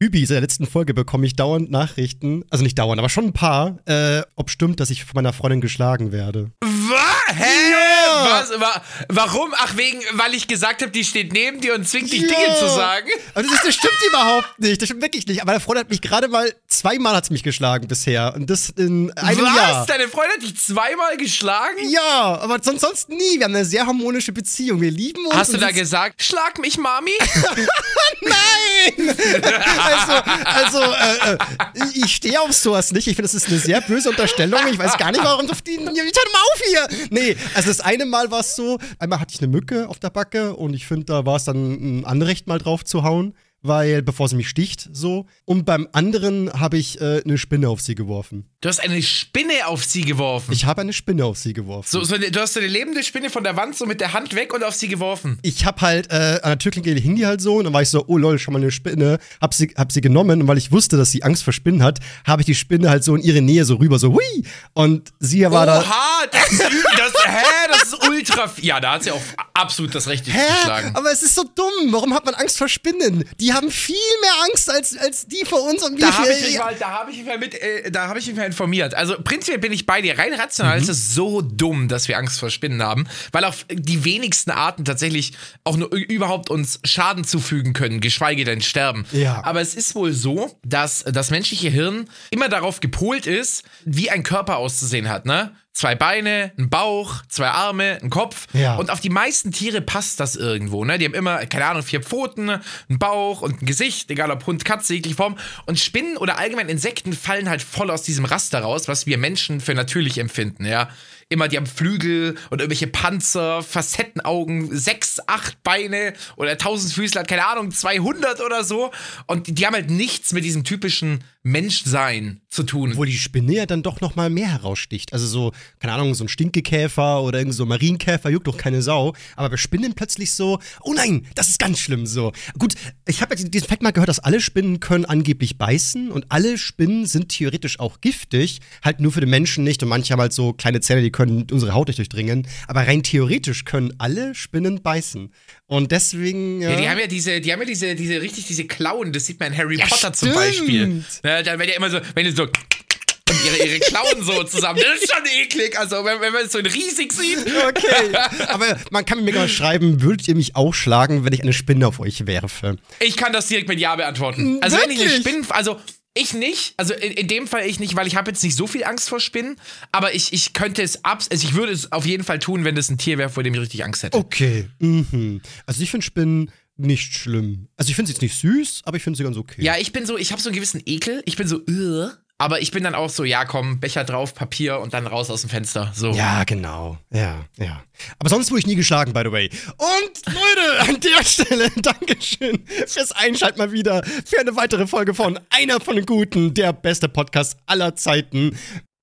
Übi, seit der letzten Folge bekomme ich dauernd Nachrichten, also nicht dauernd, aber schon ein paar, äh, ob stimmt, dass ich von meiner Freundin geschlagen werde. Was? Hä? Was? Wa warum? Ach, wegen, weil ich gesagt habe, die steht neben dir und zwingt dich Ja. Dinge zu sagen? Aber das, ist, das stimmt überhaupt nicht, das stimmt wirklich nicht. Aber meine Freundin hat mich gerade mal, zweimal hat mich geschlagen bisher. Und das in einem Was? Jahr. Deine Freundin hat dich zweimal geschlagen? Ja, aber sonst, sonst nie. Wir haben eine sehr harmonische Beziehung. Wir lieben uns. Hast du und da gesagt, schlag mich, Mami? Nein! also, also äh, äh, ich stehe auf sowas nicht. Ich finde, das ist eine sehr böse Unterstellung. Ich weiß gar nicht, warum auf die. Hör mal auf hier! Nee, also das eine Mal war es so, einmal hatte ich eine Mücke auf der Backe und ich finde, da war es dann ein Anrecht, mal drauf zu hauen. Weil, bevor sie mich sticht, so. Und beim anderen habe ich äh, eine Spinne auf sie geworfen. Du hast eine Spinne auf sie geworfen. Ich habe eine Spinne auf sie geworfen. so, so eine, du hast so eine lebende Spinne von der Wand so mit der Hand weg und auf sie geworfen. ich hab halt äh, an der Türklinke hing die halt so und dann war ich so, oh lol, schon mal eine Spinne, hab sie, hab sie genommen und weil ich wusste, dass sie Angst vor Spinnen hat, habe ich die Spinne halt so in ihre Nähe so rüber, so hui und sie war da. Oha, das ist, das, hä, das ist ultra. Ja, da hat sie auch absolut das Recht, dich zu Hä? schlagen. Aber es ist so dumm. Warum hat man Angst vor Spinnen? Die haben viel mehr Angst als, als die vor uns und wir. Da habe ich, wir- mich mal- da hab ich mich mal mit, äh, da habe ich mich mal informiert. Also prinzipiell bin ich bei dir. Rein Mhm. rational ist es so dumm, dass wir Angst vor Spinnen haben, weil auch die wenigsten Arten tatsächlich auch nur überhaupt uns Schaden zufügen können, geschweige denn sterben. Ja. Aber es ist wohl so, dass das menschliche Hirn immer darauf gepolt ist, wie ein Körper auszusehen hat, ne? Zwei Beine, ein Bauch, zwei Arme, ein Kopf. Ja. Und auf die meisten Tiere passt das irgendwo, ne? Die haben immer, keine Ahnung, vier Pfoten, einen Bauch und ein Gesicht, egal ob Hund, Katze, jegliche Form. Und Spinnen oder allgemein Insekten fallen halt voll aus diesem Raster raus, was wir Menschen für natürlich empfinden, ja? Immer, die haben Flügel und irgendwelche Panzer, Facettenaugen, sechs, acht Beine oder tausend Füßler, keine Ahnung, 200 oder so. Und die, die haben halt nichts mit diesem typischen Menschsein zu tun. Obwohl die Spinne ja dann doch noch mal mehr heraussticht. Also so, keine Ahnung, so ein Stinkekäfer oder irgend so ein Marienkäfer juckt doch keine Sau. Aber bei Spinnen plötzlich so, oh nein, das ist ganz schlimm so. Gut, ich habe ja diesen Fakt mal gehört, dass alle Spinnen können angeblich beißen und alle Spinnen sind theoretisch auch giftig, halt nur für den Menschen nicht und manche haben halt so kleine Zähne, die können unsere Haut nicht durchdringen. Aber rein theoretisch können alle Spinnen beißen. Und deswegen. Ja, die haben ja diese, die haben ja diese, diese, richtig diese Klauen, das sieht man in Harry Ja, Potter zum stimmt. Beispiel. Ne, dann werden ja immer so, wenn die so ihre, ihre Klauen so zusammen, das ist schon eklig. Also, wenn, wenn man es so riesig sieht. Okay. Aber man kann mir mal schreiben, würdet ihr mich auch schlagen, wenn ich eine Spinne auf euch werfe? Ich kann das direkt mit Ja beantworten. Also, wenn ich eine Wirklich? Spinnen, also ich nicht, also in, in dem Fall ich nicht, weil ich habe jetzt nicht so viel Angst vor Spinnen, aber ich, ich könnte es abs, also ich würde es auf jeden Fall tun, wenn das ein Tier wäre, vor dem ich richtig Angst hätte. Okay. Mhm. Also ich finde Spinnen nicht schlimm. Also ich finde sie jetzt nicht süß, aber ich finde sie ganz okay. Ja, ich bin so, ich habe so einen gewissen Ekel. Ich bin so, "Ugh", aber ich bin dann auch so, ja, komm, Becher drauf, Papier und dann raus aus dem Fenster. So. Ja, genau. Ja, ja. Aber sonst wurde ich nie geschlagen, by the way. Und Leute, an der Stelle, Dankeschön fürs Einschalten mal wieder für eine weitere Folge von Einer von den Guten, der beste Podcast aller Zeiten.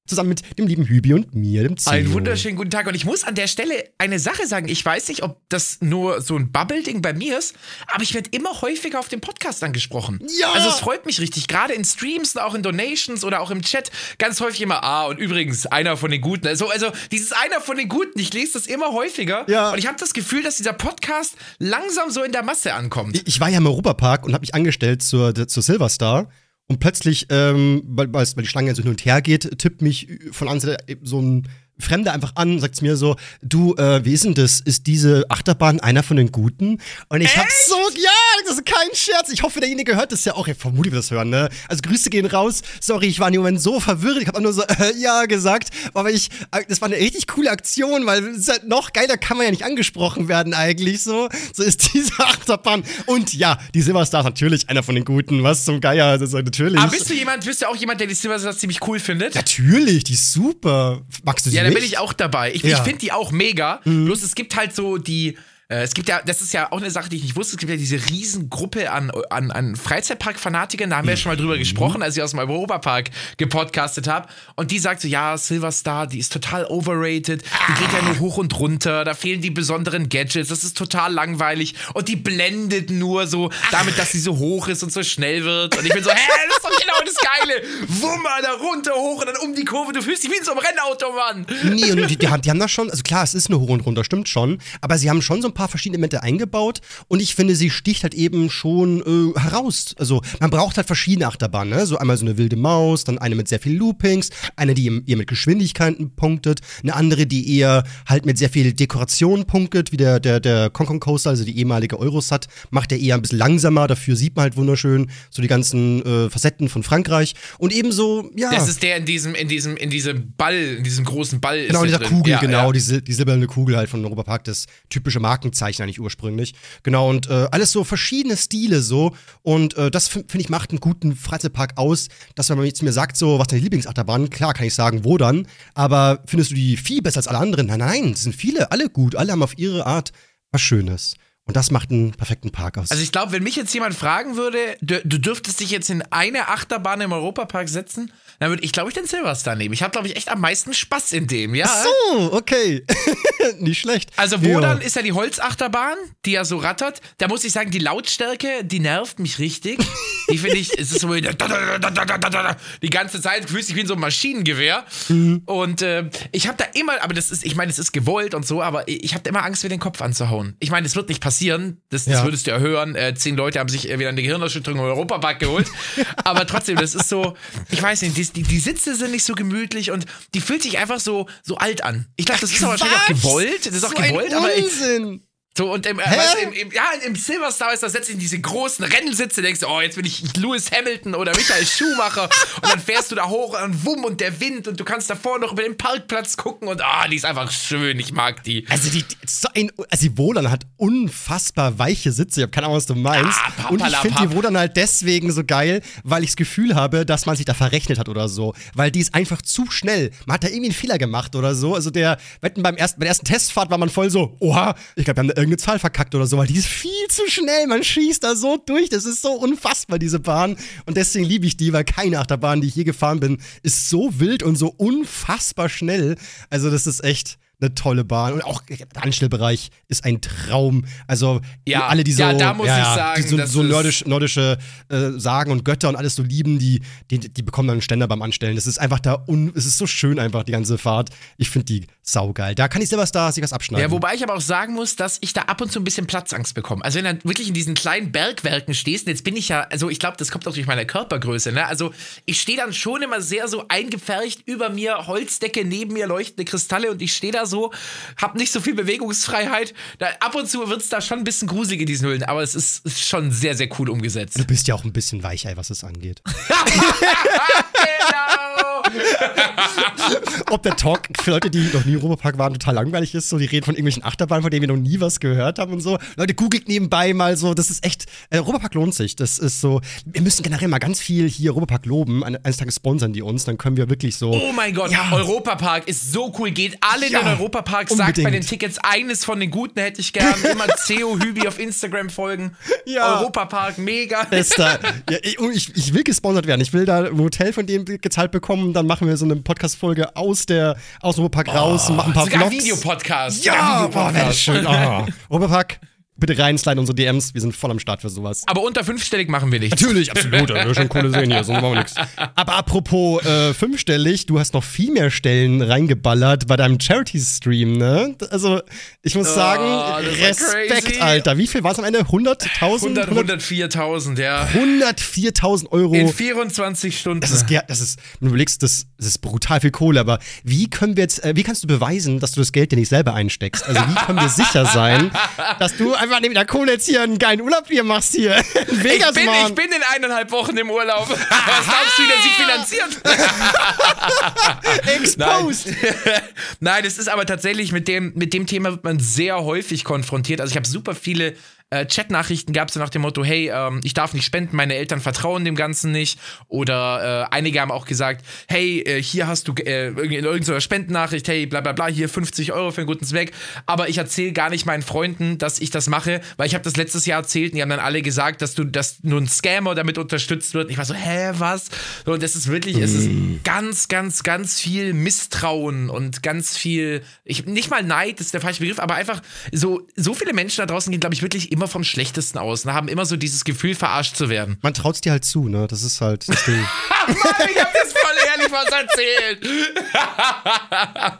Zusammen mit dem lieben Hübi und mir, dem Zio. Einen wunderschönen guten Tag. Und ich muss an der Stelle eine Sache sagen. Ich weiß nicht, ob das nur so ein Bubble-Ding bei mir ist, aber ich werde immer häufiger auf dem Podcast angesprochen. Ja! Also es freut mich richtig. Gerade in Streams und auch in Donations oder auch im Chat ganz häufig immer, ah, und übrigens, einer von den Guten. Also, also dieses einer von den Guten, ich lese das immer häufiger. Ja. Und ich habe das Gefühl, dass dieser Podcast langsam so in der Masse ankommt. Ich war ja im Europapark und habe mich angestellt zur, zur Silverstar. Und plötzlich, ähm, weil, weil die Schlange so hin und her geht, tippt mich von anderen Seite so ein Fremder einfach an, sagt zu mir so, du, äh, wie ist denn das? Ist diese Achterbahn einer von den Guten? Und ich hab so, ja, das ist kein Scherz. Ich hoffe, derjenige hört das ja auch. Ja, vermutlich wird das hören, ne? Also Grüße gehen raus. Sorry, ich war in dem Moment so verwirrt. Ich habe nur so, äh, ja, gesagt. Aber ich, äh, das war eine richtig coole Aktion, weil es ist halt noch geiler kann man ja nicht angesprochen werden eigentlich so. So ist diese Achterbahn. Und ja, die Silverstar ist natürlich einer von den Guten. Was zum Geier, das ist natürlich. Aber bist du jemand, bist du auch jemand, der die Silverstars ziemlich cool findet? Natürlich, die ist super. Magst du sie Ja? Bin ich auch dabei. Ich, Ja. Mhm. ich finde die auch mega. Bloß es gibt halt so die es gibt ja, das ist ja auch eine Sache, die ich nicht wusste, es gibt ja diese Riesengruppe an, an, an Freizeitpark-Fanatikern, da haben wir ja schon mal drüber gesprochen, als ich aus dem Europapark gepodcastet habe. Und die sagt so, ja, Silverstar, die ist total overrated, die geht ja nur hoch und runter, da fehlen die besonderen Gadgets, das ist total langweilig. Und die blendet nur so damit, dass sie so hoch ist und so schnell wird. Und ich bin so, hä, das ist doch genau das Geile. Wummer, da runter, hoch und dann um die Kurve, du fühlst dich wie in so einem Rennauto, Mann. Nee, und die, die, haben, die haben das schon, also klar, es ist eine Hoch und Runter, stimmt schon, aber sie haben schon so ein paar verschiedene Elemente eingebaut und ich finde, sie sticht halt eben schon äh, heraus. Also man braucht halt verschiedene Achterbahnen, ne? So einmal so eine wilde Maus, dann eine mit sehr viel Loopings, eine, die eher mit Geschwindigkeiten punktet, eine andere, die eher halt mit sehr viel Dekoration punktet, wie der, der, der Kong Coaster, also die ehemalige Eurosat, macht der eher ein bisschen langsamer, dafür sieht man halt wunderschön so die ganzen äh, Facetten von Frankreich und ebenso, ja. Das ist der in diesem, in diesem, in diesem Ball, in diesem großen Ball. Genau, ist dieser drin. Kugel, Ja, genau, ja. Die, sil die silberne Kugel halt von Europapark, das typische Markenzeichen eigentlich ursprünglich. Genau, und äh, alles so verschiedene Stile so. Und äh, das finde find ich macht einen guten Freizeitpark aus, dass wenn man jetzt mir sagt, so, was deine Lieblingsachterbahn, klar kann ich sagen, wo dann, aber findest du die viel besser als alle anderen? Nein, nein, es sind viele, alle gut, alle haben auf ihre Art was Schönes. Und das macht einen perfekten Park aus. Also ich glaube, wenn mich jetzt jemand fragen würde, du, du dürftest dich jetzt in eine Achterbahn im Europapark setzen, dann würde ich, glaube ich, den Silverstar nehmen. Ich habe, glaube ich, echt am meisten Spaß in dem, ja. so, okay. Nicht schlecht. Also wo Ja. dann ist ja die Holzachterbahn, die ja so rattert. Da muss ich sagen, die Lautstärke, die nervt mich richtig. Die finde ich, es ist so die ganze Zeit fühlt sich wie in so ein Maschinengewehr. Mhm. Und äh, ich habe da immer, aber das ist, ich meine, es ist gewollt und so, aber ich habe da immer Angst, mir den Kopf anzuhauen. Ich meine, das wird nicht passieren. Das, das Ja. würdest du ja hören. Äh, zehn Leute haben sich äh, wieder eine Gehirnerschütterung im Europapark geholt. aber trotzdem, das ist so, ich weiß nicht, die, die, die Sitze sind nicht so gemütlich und die fühlt sich einfach so, so alt an. Ich glaube, das ist aber wahrscheinlich auch gewollt. Das ist auch so gewollt, ein aber ich, Unsinn. So, und im, äh, weißt im, im, ja, im Silverstar ist da setzt in diese großen Rennsitze, denkst du, oh, jetzt bin ich Lewis Hamilton oder Michael Schumacher und dann fährst du da hoch und wumm und der Wind und du kannst davor noch über den Parkplatz gucken und ah, die ist einfach schön, ich mag die. Also die, so ein, also die Wohlan hat unfassbar weiche Sitze. Ich habe keine Ahnung, was du meinst. Ah, und ich finde die Wohlan halt deswegen so geil, weil ich das Gefühl habe, dass man sich da verrechnet hat oder so. Weil die ist einfach zu schnell. Man hat da irgendwie einen Fehler gemacht oder so. Also der, wetten, beim ersten, bei der ersten Testfahrt war man voll so, oha, ich glaube, wir haben irgendeine Zahl verkackt oder so, weil die ist viel zu schnell. Man schießt da so durch. Das ist so unfassbar, diese Bahn. Und deswegen liebe ich die, weil keine Achterbahn, die ich je gefahren bin, ist so wild und so unfassbar schnell. Also das ist echt eine tolle Bahn. Und auch der Anstellbereich ist ein Traum. Also Ja, alle, die so, ja, da muss ich sagen, die so, so nordisch, nordische äh, Sagen und Götter und alles so lieben, die, die, die bekommen dann einen Ständer beim Anstellen. Das ist einfach da, un, es ist so schön einfach, die ganze Fahrt. Ich finde die saugeil. Da kann ich Silverstar sich was abschneiden. Ja, wobei ich aber auch sagen muss, dass ich da ab und zu ein bisschen Platzangst bekomme. Also wenn du dann wirklich in diesen kleinen Bergwerken stehst, und jetzt bin ich ja, also ich glaube, das kommt auch durch meine Körpergröße, ne? Also ich stehe dann schon immer sehr so eingepfercht über mir, Holzdecke, neben mir leuchtende Kristalle und ich stehe da so, hab nicht so viel Bewegungsfreiheit. Da, ab und zu wird es da schon ein bisschen gruselig in diesen Höhlen, aber es ist, ist schon sehr, sehr cool umgesetzt. du bist ja auch ein bisschen weicher, was es angeht. genau! Ob der Talk für Leute, die noch nie im Europapark waren, total langweilig ist, so die reden von irgendwelchen Achterbahnen, von denen wir noch nie was gehört haben und so. Leute, googelt nebenbei mal so, das ist echt, äh, Europapark lohnt sich. Das ist so, wir müssen generell mal ganz viel hier Europapark loben. Ein- Eines Tages sponsern die uns, dann können wir wirklich so. Oh mein Gott, Ja. Europapark ist so cool. Geht alle in Ja, den Europapark, sagt bei den Tickets eines von den guten hätte ich gern. Immer CEO Hübi auf Instagram folgen. Ja. Europapark, mega. Bester. ja, ich, ich will gesponsert werden. Ich will da ein Hotel von dem gezahlt bekommen. Dann machen wir so eine Podcast-Folge aus, der, aus dem Europapark raus und machen ein paar Sogar Vlogs. Videopodcast. Ja, Sogar boah, wäre schön. Oh. Europapark, bitte reinsliden unsere DMs. Wir sind voll am Start für sowas. Aber unter fünfstellig machen wir nicht. Natürlich, absolut. Da wir schon Kohle sehen hier, sonst machen wir nichts. Aber apropos äh, fünfstellig, du hast noch viel mehr Stellen reingeballert bei deinem Charity-Stream, ne? Also, ich muss sagen, das war Respekt. Alter. Wie viel war es am Ende? 100.000? 100, 104.000, ja. 104.000 Euro. In 24 Stunden. Das ist, das ist, du überlegst, das, das ist brutal viel Kohle, aber wie können wir jetzt, äh, wie kannst du beweisen, dass du das Geld dir nicht selber einsteckst? Also wie können wir sicher sein, dass du einfach neben der Kohle jetzt hier einen geilen Urlaub hier machst hier in ich, Vegas, bin, Mann. ich bin in eineinhalb Wochen im Urlaub. Was glaubst du, der sich finanziert? Exposed. Nein. Nein, es ist aber tatsächlich mit dem, mit dem Thema wird man sehr häufig konfrontiert. Also ich habe super viele äh, Chatnachrichten gab es nach dem Motto, hey, ähm, ich darf nicht spenden, meine Eltern vertrauen dem Ganzen nicht. Oder äh, einige haben auch gesagt, hey, äh, hier hast du äh, in irgendeiner Spendennachricht, hey, bla bla bla, hier 50 Euro für einen guten Zweck. Aber ich erzähle gar nicht meinen Freunden, dass ich das mache, weil ich habe das letztes Jahr erzählt und die haben dann alle gesagt, dass du, dass nur ein Scammer damit unterstützt wird. Und ich war so, hä, was? So, und das ist wirklich, mm. es ist ganz, ganz, ganz viel Misstrauen und ganz viel, ich, nicht mal Neid, das ist der falsche Begriff, aber einfach so, so viele Menschen da draußen gehen, glaube ich, wirklich immer vom Schlechtesten aus und haben immer so dieses Gefühl, verarscht zu werden. Man traut es dir halt zu, ne? Das ist halt das Ding. Mann, ich hab das voll ehrlich was erzählt.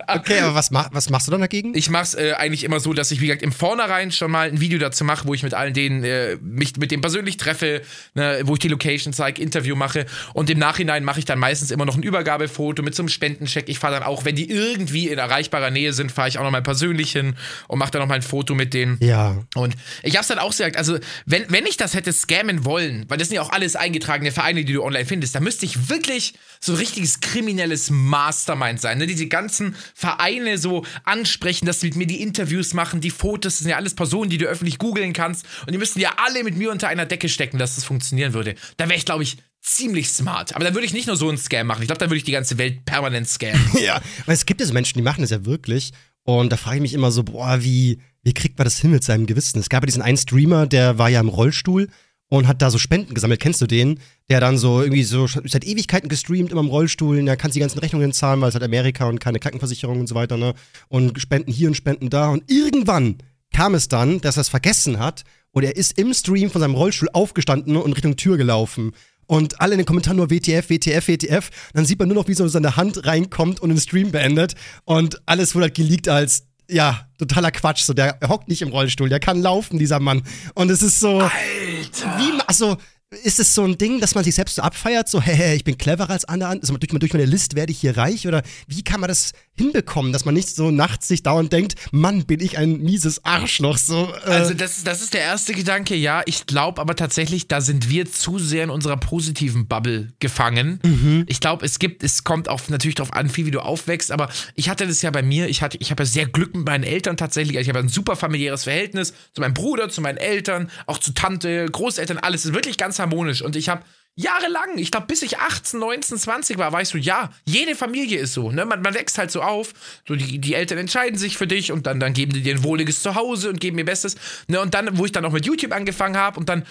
okay, aber was, mach, was machst du dann dagegen? Ich mach's äh, eigentlich immer so, dass ich, wie gesagt, im Vornherein schon mal ein Video dazu mache, wo ich mit allen denen äh, mich mit dem persönlich treffe, ne, wo ich die Location zeige, Interview mache und im Nachhinein mache ich dann meistens immer noch ein Übergabefoto mit so einem Spendencheck. Ich fahre dann auch, wenn die irgendwie in erreichbarer Nähe sind, fahre ich auch noch mal persönlich hin und mache dann noch mal ein Foto mit denen. Ja. Und ich hab's dann auch gesagt, also wenn, wenn ich das hätte scammen wollen, weil das sind ja auch alles eingetragene Vereine, die du online findest, dann müsste ich wirklich so ein richtiges kriminelles Mastermind sein. Ne? Diese ganzen Vereine so ansprechen, dass sie mit mir die Interviews machen, die Fotos, das sind ja alles Personen, die du öffentlich googeln kannst. Und die müssten ja alle mit mir unter einer Decke stecken, dass das funktionieren würde. Da wäre ich, glaube ich, ziemlich smart. Aber dann würde ich nicht nur so einen Scam machen. Ich glaube, dann würde ich die ganze Welt permanent scammen. ja, weil es gibt ja so Menschen, die machen das ja wirklich. Und da frage ich mich immer so, boah, wie, wie kriegt man das hin mit seinem Gewissen? Es gab ja diesen einen Streamer, der war ja im Rollstuhl und hat da so Spenden gesammelt. Kennst du den? Der dann so irgendwie so seit Ewigkeiten gestreamt, immer im Rollstuhl. Und kannst du die ganzen Rechnungen zahlen, weil es halt Amerika und keine Krankenversicherung und so weiter, ne? Und Spenden hier und Spenden da. Und irgendwann kam es dann, dass er es vergessen hat und er ist im Stream von seinem Rollstuhl aufgestanden und Richtung Tür gelaufen. Und alle in den Kommentaren nur WTF, WTF, WTF. dann sieht man nur noch, wie so seine Hand reinkommt und den Stream beendet. Und alles wurde halt geleakt als, ja, totaler Quatsch. So, der hockt nicht im Rollstuhl, der kann laufen, dieser Mann. Und es ist so. Alter! Wie, also, ist es so ein Ding, dass man sich selbst so abfeiert, so, hey, ich bin cleverer als andere, also durch, durch meine List werde ich hier reich? Oder wie kann man das hinbekommen, dass man nicht so nachts sich dauernd denkt, Mann, bin ich ein mieses Arschloch, so. Äh. Also, das, das ist der erste Gedanke, ja. Ich glaube aber tatsächlich, da sind wir zu sehr in unserer positiven Bubble gefangen. Mhm. Ich glaube, es gibt, es kommt auch natürlich darauf an, viel wie du aufwächst, aber ich hatte das ja bei mir, ich hatte, ich habe ja sehr Glück mit meinen Eltern tatsächlich. Ich habe ein super familiäres Verhältnis zu meinem Bruder, zu meinen Eltern, auch zu Tante, Großeltern, alles ist wirklich ganz harmonisch. Und ich habe jahrelang, ich glaube, bis ich 18, 19, 20 war, war ich so, ja, jede Familie ist so. Ne? Man, man wächst halt so auf. So die, die Eltern entscheiden sich für dich und dann, dann geben die dir ein wohliges Zuhause und geben ihr Bestes. Ne? Und dann, wo ich dann auch mit YouTube angefangen habe und dann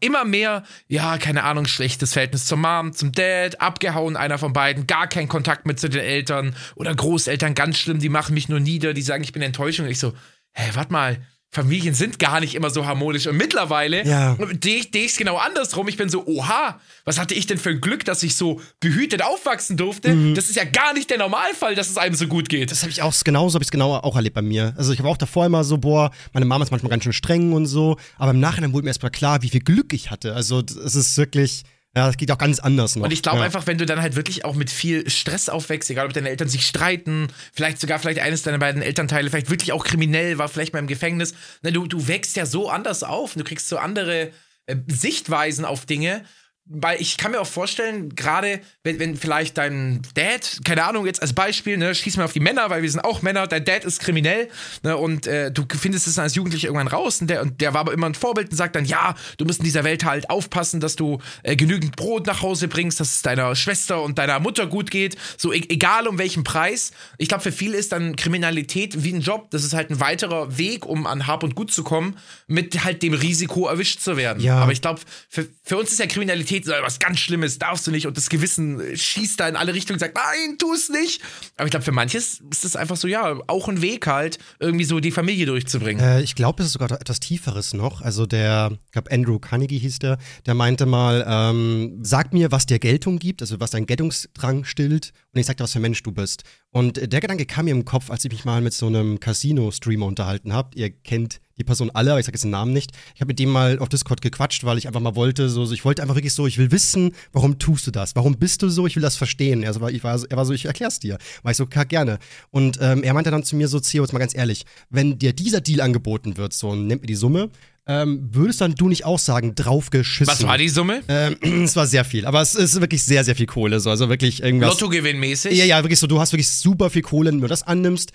immer mehr, ja, keine Ahnung, schlechtes Verhältnis zur Mom, zum Dad, abgehauen, einer von beiden, gar keinen Kontakt mit zu den Eltern oder Großeltern, ganz schlimm, die machen mich nur nieder, die sagen, ich bin enttäuscht. Und ich so, hä, warte mal, Familien sind gar nicht immer so harmonisch. Und mittlerweile ja. sehe ich es genau andersrum. Ich bin so, oha, was hatte ich denn für ein Glück, dass ich so behütet aufwachsen durfte? Mhm. Das ist ja gar nicht der Normalfall, dass es einem so gut geht. Das habe ich auch genauso, habe ich es genau auch erlebt bei mir. Also ich habe auch davor immer so, boah, meine Mama ist manchmal ganz schön streng und so. Aber im Nachhinein wurde mir erstmal klar, wie viel Glück ich hatte. Also es ist wirklich ja, das geht auch ganz anders noch. Und ich glaube ja. einfach, wenn du dann halt wirklich auch mit viel Stress aufwächst, egal ob deine Eltern sich streiten, vielleicht sogar vielleicht eines deiner beiden Elternteile vielleicht wirklich auch kriminell war, vielleicht mal im Gefängnis, ne, du, du wächst ja so anders auf, du kriegst so andere äh, Sichtweisen auf Dinge weil ich kann mir auch vorstellen, gerade wenn, wenn vielleicht dein Dad, keine Ahnung, jetzt als Beispiel, ne, schieß mal auf die Männer, weil wir sind auch Männer, dein Dad ist kriminell, ne, und äh, du findest es als Jugendlicher irgendwann raus und der, und der war aber immer ein Vorbild und sagt dann, ja, du musst in dieser Welt halt aufpassen, dass du äh, genügend Brot nach Hause bringst, dass es deiner Schwester und deiner Mutter gut geht, so e egal um welchen Preis. Ich glaube, für viele ist dann Kriminalität wie ein Job, das ist halt ein weiterer Weg, um an Hab und Gut zu kommen, mit halt dem Risiko erwischt zu werden. Ja. Aber ich glaube, für, für uns ist ja Kriminalität Kriminalität was ganz Schlimmes, darfst du nicht. Und das Gewissen schießt da in alle Richtungen und sagt, nein, tu es nicht. Aber ich glaube, für manches ist es einfach so, ja, auch ein Weg halt, irgendwie so die Familie durchzubringen. Äh, ich glaube, es ist sogar etwas Tieferes noch. Also der, ich glaube, Andrew Carnegie hieß der, der meinte mal, ähm, sag mir, was dir Geltung gibt, also was dein Geltungsdrang stillt und ich sag dir, was für ein Mensch du bist. Und der Gedanke kam mir im Kopf, als ich mich mal mit so einem Casino-Streamer unterhalten habe. Ihr kennt die Person alle, aber ich sage jetzt den Namen nicht. Ich habe mit dem mal auf Discord gequatscht, weil ich einfach mal wollte, so, ich wollte einfach wirklich so, ich will wissen, warum tust du das? Warum bist du so? Ich will das verstehen. Also, ich war, er war so, ich erklär's dir. War ich so, gerne. Und ähm, er meinte dann zu mir so, Theo, jetzt mal ganz ehrlich, wenn dir dieser Deal angeboten wird, so, nimmt mir die Summe, ähm, würdest dann du nicht auch sagen, draufgeschissen? Was war die Summe? Ähm, es war sehr viel, aber es ist wirklich sehr, sehr viel Kohle. So. Also wirklich irgendwas. Lottogewinnmäßig? Ja, ja, wirklich so. Du hast wirklich super viel Kohle, wenn du das annimmst,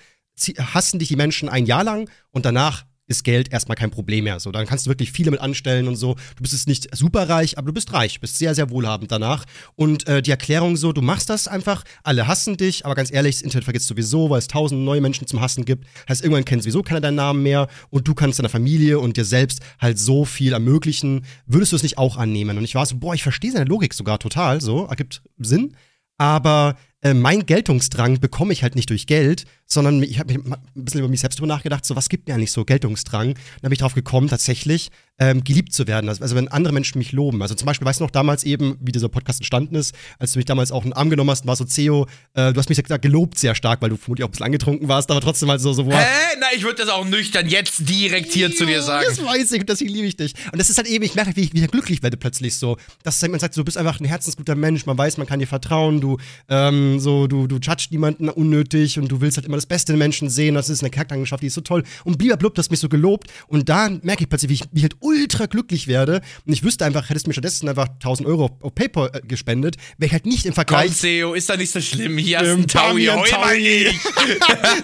hassen dich die Menschen ein Jahr lang und danach ist Geld erstmal kein Problem mehr. So, dann kannst du wirklich viel damit anstellen und so. Du bist jetzt nicht super reich, aber du bist reich, bist sehr, sehr wohlhabend danach. Und äh, die Erklärung so, du machst das einfach, alle hassen dich, aber ganz ehrlich, das Internet vergisst sowieso, weil es tausend neue Menschen zum Hassen gibt. Heißt, irgendwann kennt sowieso keiner deinen Namen mehr und du kannst deiner Familie und dir selbst halt so viel ermöglichen. Würdest du es nicht auch annehmen? Und ich war so, boah, ich verstehe seine Logik sogar total, so, ergibt Sinn. Aber äh, mein Geltungsdrang bekomme ich halt nicht durch Geld, sondern ich habe ein bisschen über mich selbst drüber nachgedacht, so was gibt mir eigentlich so Geltungsdrang. Dann bin ich drauf gekommen, tatsächlich ähm, geliebt zu werden. Also, also wenn andere Menschen mich loben. Also zum Beispiel, weißt du noch damals eben, wie dieser Podcast entstanden ist, als du mich damals auch einen Arm genommen hast, war so CEO, äh, du hast mich ja gelobt sehr stark, weil du vermutlich auch ein bisschen angetrunken warst, aber trotzdem halt so, so boah. Hä? Na, ich würde das auch nüchtern jetzt direkt hier zu dir sagen. Das weiß ich, deswegen liebe ich dich. Und das ist halt eben, ich merke, wie ich wieder glücklich werde plötzlich so. Dass man sagt, du bist einfach ein herzensguter Mensch, man weiß, man kann dir vertrauen, du, ähm, so, du, du judgst niemanden unnötig und du willst halt immer das Beste in Menschen sehen, das ist eine Charaktereigenschaft, die ist so toll. Und blub, das mich so gelobt und da merke ich plötzlich, wie ich, wie ich halt ultra glücklich werde. Und ich wüsste einfach, hättest du mir stattdessen einfach 1000 Euro auf PayPal äh, gespendet, wäre ich halt nicht im Vergleich. Komm, Seo, ist da nicht so schlimm. Hier hast du einen Taui, Taui.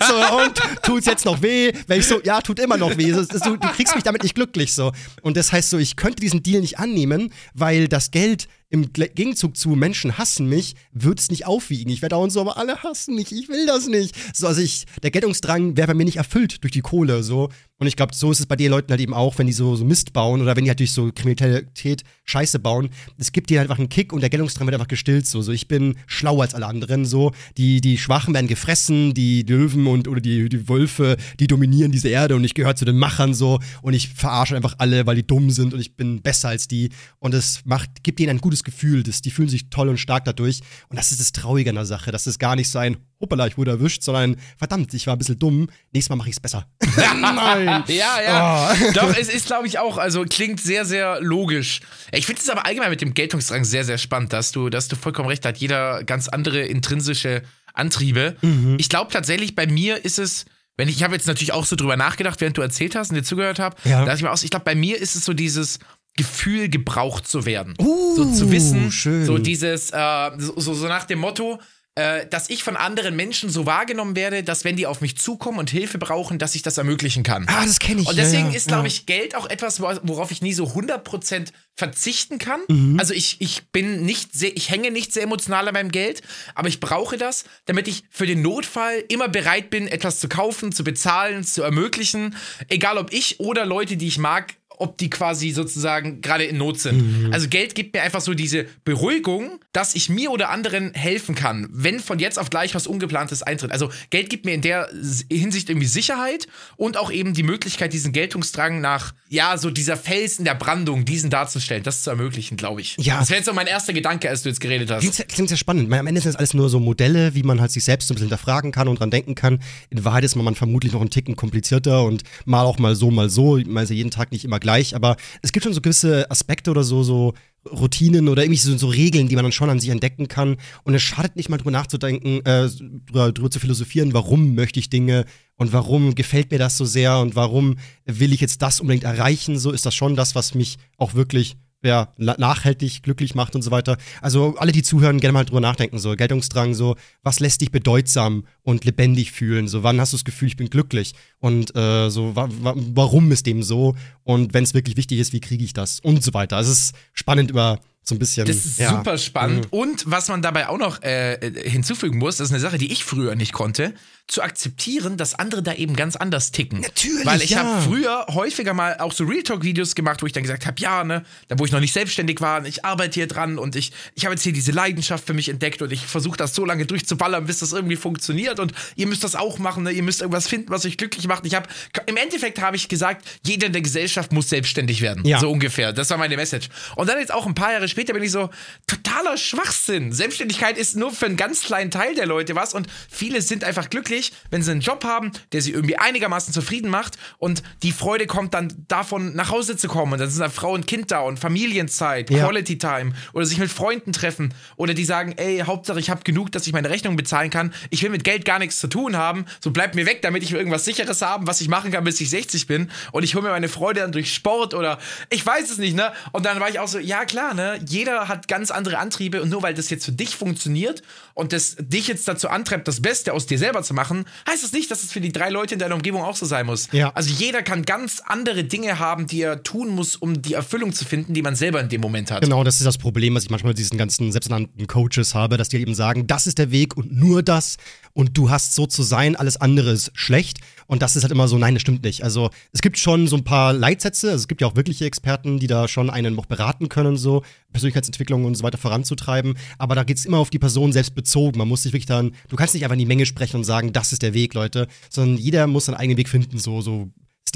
so, und tut's jetzt noch weh? Wenn ich so, ja, tut immer noch weh. Das, du, du kriegst mich damit nicht glücklich so. Und das heißt so, ich könnte diesen Deal nicht annehmen, weil das Geld im Gegenzug zu Menschen hassen mich, wird es nicht aufwiegen. Ich werde auch so, aber alle hassen mich, ich will das nicht. So, also ich, der Geltungsdrang wäre bei mir nicht erfüllt durch die Kohle, so. Und ich glaube, so ist es bei den Leuten halt eben auch, wenn die so, so Mist bauen oder wenn die halt durch so Kriminalität Scheiße bauen. Es gibt dir halt einfach einen Kick und der Geltungsdrang wird einfach gestillt. So, so ich bin schlauer als alle anderen. So, die, die Schwachen werden gefressen, die Löwen und oder die, die Wölfe, die dominieren diese Erde und ich gehöre zu den Machern so und ich verarsche einfach alle, weil die dumm sind und ich bin besser als die. Und es macht, gibt ihnen ein gutes Gefühl. Das, die fühlen sich toll und stark dadurch. Und das ist das Traurige an der Sache. Das ist gar nicht so ein hoppala, ich wurde erwischt, sondern verdammt, ich war ein bisschen dumm, nächstes Mal mache ich es besser. Nein. Ja, ja. Oh. Doch, es ist, glaube ich, auch, also klingt sehr, sehr logisch. Ich finde es aber allgemein mit dem Geltungsdrang sehr, sehr spannend, dass du, dass du vollkommen recht hast. Jeder ganz andere intrinsische Antriebe. Mhm. Ich glaube tatsächlich, bei mir ist es. Wenn ich, ich habe jetzt natürlich auch so drüber nachgedacht, während du erzählt hast und dir zugehört habe, ja. da ich mir aus, ich glaube, bei mir ist es so dieses, Gefühl, gebraucht zu werden. Uh, so zu wissen, schön. so dieses, äh, so, so nach dem Motto, äh, dass ich von anderen Menschen so wahrgenommen werde, dass wenn die auf mich zukommen und Hilfe brauchen, dass ich das ermöglichen kann. Ah, das kenne ich. Und deswegen ja, ja, ist, glaube ich, Geld auch etwas, worauf ich nie so 100% verzichten kann. Mhm. Also ich, ich bin nicht sehr, ich hänge nicht sehr emotional an meinem Geld, aber ich brauche das, damit ich für den Notfall immer bereit bin, etwas zu kaufen, zu bezahlen, zu ermöglichen. Egal ob ich oder Leute, die ich mag, ob die quasi sozusagen gerade in Not sind. Mhm. Also Geld gibt mir einfach so diese Beruhigung, dass ich mir oder anderen helfen kann, wenn von jetzt auf gleich was Ungeplantes eintritt. Also Geld gibt mir in der Hinsicht irgendwie Sicherheit und auch eben die Möglichkeit, diesen Geltungsdrang nach, ja, so dieser Fels in der Brandung, diesen darzustellen, das zu ermöglichen, glaube ich. Ja. Das wäre jetzt so mein erster Gedanke, als du jetzt geredet hast. Klingt, klingt sehr spannend. Am Ende sind das alles nur so Modelle, wie man halt sich selbst so ein bisschen hinterfragen kann und dran denken kann. In Wahrheit ist man vermutlich noch einen Ticken komplizierter und mal auch mal so, mal so. Man ist ja jeden Tag nicht immer gleich, aber es gibt schon so gewisse Aspekte oder so, so Routinen oder irgendwie so, so, Regeln, die man dann schon an sich entdecken kann. Und es schadet nicht mal drüber nachzudenken, äh, drüber, drüber zu philosophieren, warum möchte ich Dinge und warum gefällt mir das so sehr und warum will ich jetzt das unbedingt erreichen. So ist das schon das, was mich auch wirklich ja, nachhaltig glücklich macht und so weiter. Also alle, die zuhören, gerne mal drüber nachdenken. So Geltungsdrang, so was lässt dich bedeutsam und lebendig fühlen? So wann hast du das Gefühl, ich bin glücklich? Und äh, so wa wa warum ist dem so? Und wenn es wirklich wichtig ist, wie kriege ich das? Und so weiter. Also es ist spannend über so ein bisschen. Das ist ja. super spannend. Mhm. Und was man dabei auch noch äh, hinzufügen muss, das ist eine Sache, die ich früher nicht konnte zu akzeptieren, dass andere da eben ganz anders ticken. Natürlich. Weil ich ja. habe früher häufiger mal auch so Real Talk-Videos gemacht, wo ich dann gesagt habe, ja, ne, da wo ich noch nicht selbstständig war, ich arbeite hier dran und ich, ich habe jetzt hier diese Leidenschaft für mich entdeckt und ich versuche das so lange durchzuballern, bis das irgendwie funktioniert und ihr müsst das auch machen, ne? ihr müsst irgendwas finden, was euch glücklich macht. Ich habe im Endeffekt habe ich gesagt, jeder in der Gesellschaft muss selbstständig werden. Ja. So ungefähr. Das war meine Message. Und dann jetzt auch ein paar Jahre später bin ich so, totaler Schwachsinn. Selbstständigkeit ist nur für einen ganz kleinen Teil der Leute was und viele sind einfach glücklich, wenn sie einen Job haben, der sie irgendwie einigermaßen zufrieden macht und die Freude kommt dann davon, nach Hause zu kommen. Und dann sind da Frau und Kind da und Familienzeit, ja. Quality Time oder sich mit Freunden treffen oder die sagen, ey, Hauptsache ich habe genug, dass ich meine Rechnung bezahlen kann. Ich will mit Geld gar nichts zu tun haben. So bleibt mir weg, damit ich irgendwas Sicheres habe, was ich machen kann, bis ich 60 bin. Und ich hole mir meine Freude dann durch Sport oder ich weiß es nicht, ne? Und dann war ich auch so, ja klar, ne? jeder hat ganz andere Antriebe und nur weil das jetzt für dich funktioniert und das dich jetzt dazu antreibt, das Beste aus dir selber zu machen, heißt das nicht, dass es für die drei Leute in deiner Umgebung auch so sein muss. Ja. Also jeder kann ganz andere Dinge haben, die er tun muss, um die Erfüllung zu finden, die man selber in dem Moment hat. Genau, das ist das Problem, was ich manchmal mit diesen ganzen selbsternannten Coaches habe, dass die eben sagen, das ist der Weg und nur das und du hast so zu sein, alles andere ist schlecht. Und das ist halt immer so, nein, das stimmt nicht. Also es gibt schon so ein paar Leitsätze, also es gibt ja auch wirkliche Experten, die da schon einen noch beraten können, so Persönlichkeitsentwicklung und so weiter voranzutreiben. Aber da geht es immer auf die Person selbst bezogen. Man muss sich wirklich dann, du kannst nicht einfach in die Menge sprechen und sagen, das ist der Weg, Leute, sondern jeder muss seinen eigenen Weg finden, so, so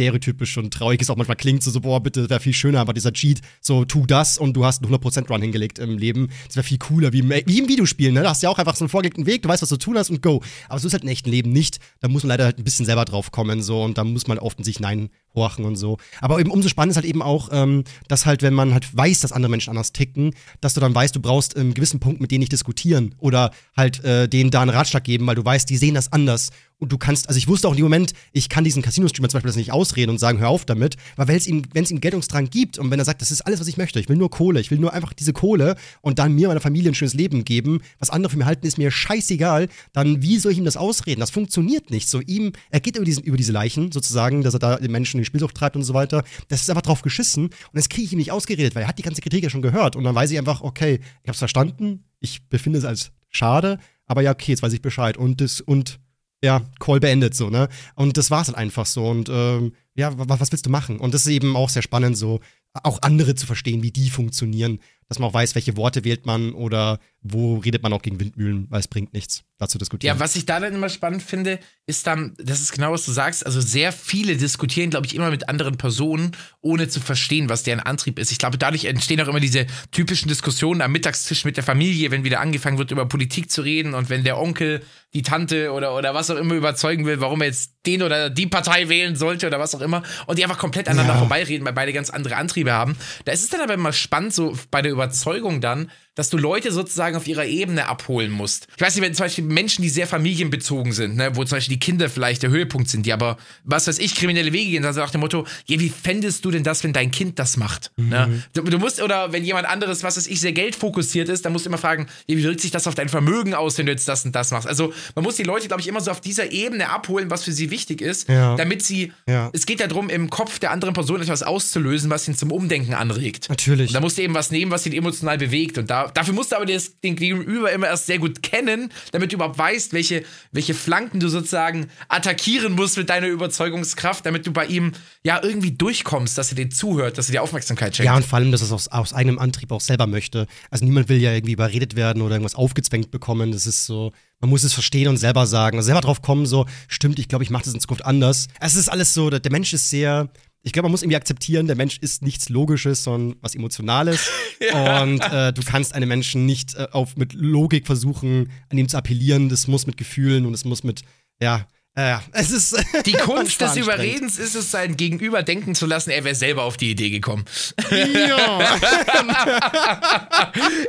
stereotypisch und traurig es auch manchmal klingt, so, so boah, bitte, wäre viel schöner, aber dieser Cheat, so, tu das und du hast einen 100% Run hingelegt im Leben. Das wäre viel cooler, wie, im- wie im Videospiel, ne? Da hast du ja auch einfach so einen vorgelegten Weg, du weißt, was du tun hast und go. Aber so ist halt im echten Leben nicht. Da muss man leider halt ein bisschen selber drauf kommen, so, und da muss man oft in sich hineinhorchen und so. Aber eben umso spannender ist halt eben auch, ähm, dass halt, wenn man halt weiß, dass andere Menschen anders ticken, dass du dann weißt, du brauchst einen gewissen Punkt mit denen nicht diskutieren oder halt äh, denen da einen Ratschlag geben, weil du weißt, die sehen das anders. Und du kannst, also ich wusste auch in dem Moment, ich kann diesen Casino-Streamer zum Beispiel das nicht ausreden und sagen, hör auf damit, weil wenn es ihm, wenn es ihm Geltungsdrang gibt und wenn er sagt, das ist alles, was ich möchte, ich will nur Kohle, ich will nur einfach diese Kohle und dann mir, meiner Familie ein schönes Leben geben, was andere für mich halten, ist mir scheißegal, dann wie soll ich ihm das ausreden? Das funktioniert nicht. So ihm, er geht über, diesen, über diese Leichen sozusagen, dass er da den Menschen in die Spielsucht treibt und so weiter. Das ist einfach drauf geschissen und das kriege ich ihm nicht ausgeredet, weil er hat die ganze Kritik ja schon gehört und dann weiß ich einfach, okay, ich hab's verstanden, ich befinde es als schade, aber ja, okay, jetzt weiß ich Bescheid und das, und ja, Call beendet so, ne? Und das war's halt einfach so. Und ähm, ja, was, was willst du machen? Und das ist eben auch sehr spannend, so auch andere zu verstehen, wie die funktionieren, dass man auch weiß, welche Worte wählt man oder wo redet man auch gegen Windmühlen, weil es bringt nichts, dazu diskutieren. Ja, was ich da dann immer spannend finde, ist dann, das ist genau, was du sagst, also sehr viele diskutieren, glaube ich, immer mit anderen Personen, ohne zu verstehen, was deren Antrieb ist. Ich glaube, dadurch entstehen auch immer diese typischen Diskussionen am Mittagstisch mit der Familie, wenn wieder angefangen wird, über Politik zu reden und wenn der Onkel die Tante oder, oder was auch immer überzeugen will, warum er jetzt den oder die Partei wählen sollte oder was auch immer und die einfach komplett aneinander Ja. vorbeireden, weil beide ganz andere Antriebe haben. Da ist es dann aber immer spannend, so bei der Überzeugung dann, dass du Leute sozusagen auf ihrer Ebene abholen musst. Ich weiß nicht, wenn zum Beispiel Menschen, die sehr familienbezogen sind, ne, wo zum Beispiel die Kinder vielleicht der Höhepunkt sind, die aber, was weiß ich, kriminelle Wege gehen, also nach dem Motto, ja, wie fändest du denn das, wenn dein Kind das macht? Ne? Du, du musst, oder wenn jemand anderes, was weiß ich, sehr geldfokussiert ist, dann musst du immer fragen, ja, wie wirkt sich das auf dein Vermögen aus, wenn du jetzt das und das machst? Also man muss die Leute, glaube ich, immer so auf dieser Ebene abholen, was für sie wichtig ist, Ja. damit sie, Ja. es geht ja darum, im Kopf der anderen Person etwas auszulösen, was ihn zum Umdenken anregt. Natürlich. Und da musst du eben was nehmen, was ihn emotional bewegt. Und da, dafür musst du aber das, den Gegenüber immer erst sehr gut kennen, damit du überhaupt weißt, welche, welche Flanken du sozusagen attackieren musst mit deiner Überzeugungskraft, damit du bei ihm ja irgendwie durchkommst, dass er dir zuhört, dass er dir Aufmerksamkeit schenkt. Ja, und vor allem, dass es aus, aus eigenem Antrieb auch selber möchte. Also niemand will ja irgendwie überredet werden oder irgendwas aufgezwängt bekommen. Das ist so, man muss es verstehen und selber sagen. Also selber drauf kommen, so, stimmt, ich glaube, ich mache das in Zukunft anders. Es ist alles so, der Mensch ist sehr. Ich glaube, man muss irgendwie akzeptieren, der Mensch ist nichts Logisches, sondern was Emotionales. Und äh, du kannst einem Menschen nicht äh, auf, mit Logik versuchen, an ihm zu appellieren. Das muss mit Gefühlen und es muss mit, ja, äh, es ist. Die Kunst des. Überredens ist es, sein Gegenüber denken zu lassen, er wäre selber auf die Idee gekommen. Ja.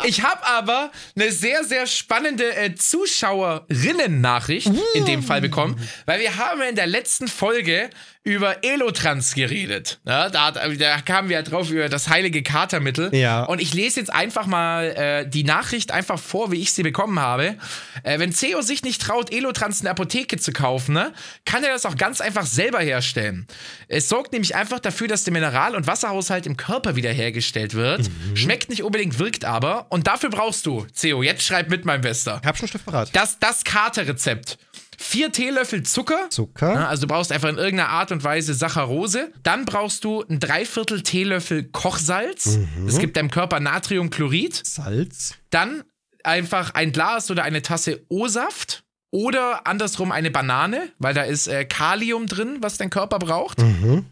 Ich habe aber eine sehr, sehr spannende äh, Zuschauerinnen-Nachricht in dem Fall bekommen, weil wir haben in der letzten Folge über Elotrans geredet. Ja, da, da kamen wir ja drauf über das heilige Katermittel. Ja. Und ich lese jetzt einfach mal äh, die Nachricht einfach vor, wie ich sie bekommen habe. Äh, wenn CEO sich nicht traut, Elotrans in der Apotheke zu kaufen, ne, kann er das auch ganz einfach selber herstellen. Es sorgt nämlich einfach dafür, dass der Mineral- und Wasserhaushalt im Körper wiederhergestellt wird. Schmeckt nicht unbedingt, wirkt aber. Und dafür brauchst du, CEO, jetzt schreib mit, mein Bester. Ich hab schon Stift parat. Das, das Katerrezept. Vier Teelöffel Zucker. Zucker. Ja, also du brauchst einfach in irgendeiner Art und Weise Saccharose. Dann brauchst du ein Dreiviertel Teelöffel Kochsalz. Es gibt deinem Körper Natriumchlorid. Salz. Dann einfach ein Glas oder eine Tasse O-Saft. Oder andersrum eine Banane, weil da ist äh, Kalium drin, was dein Körper braucht.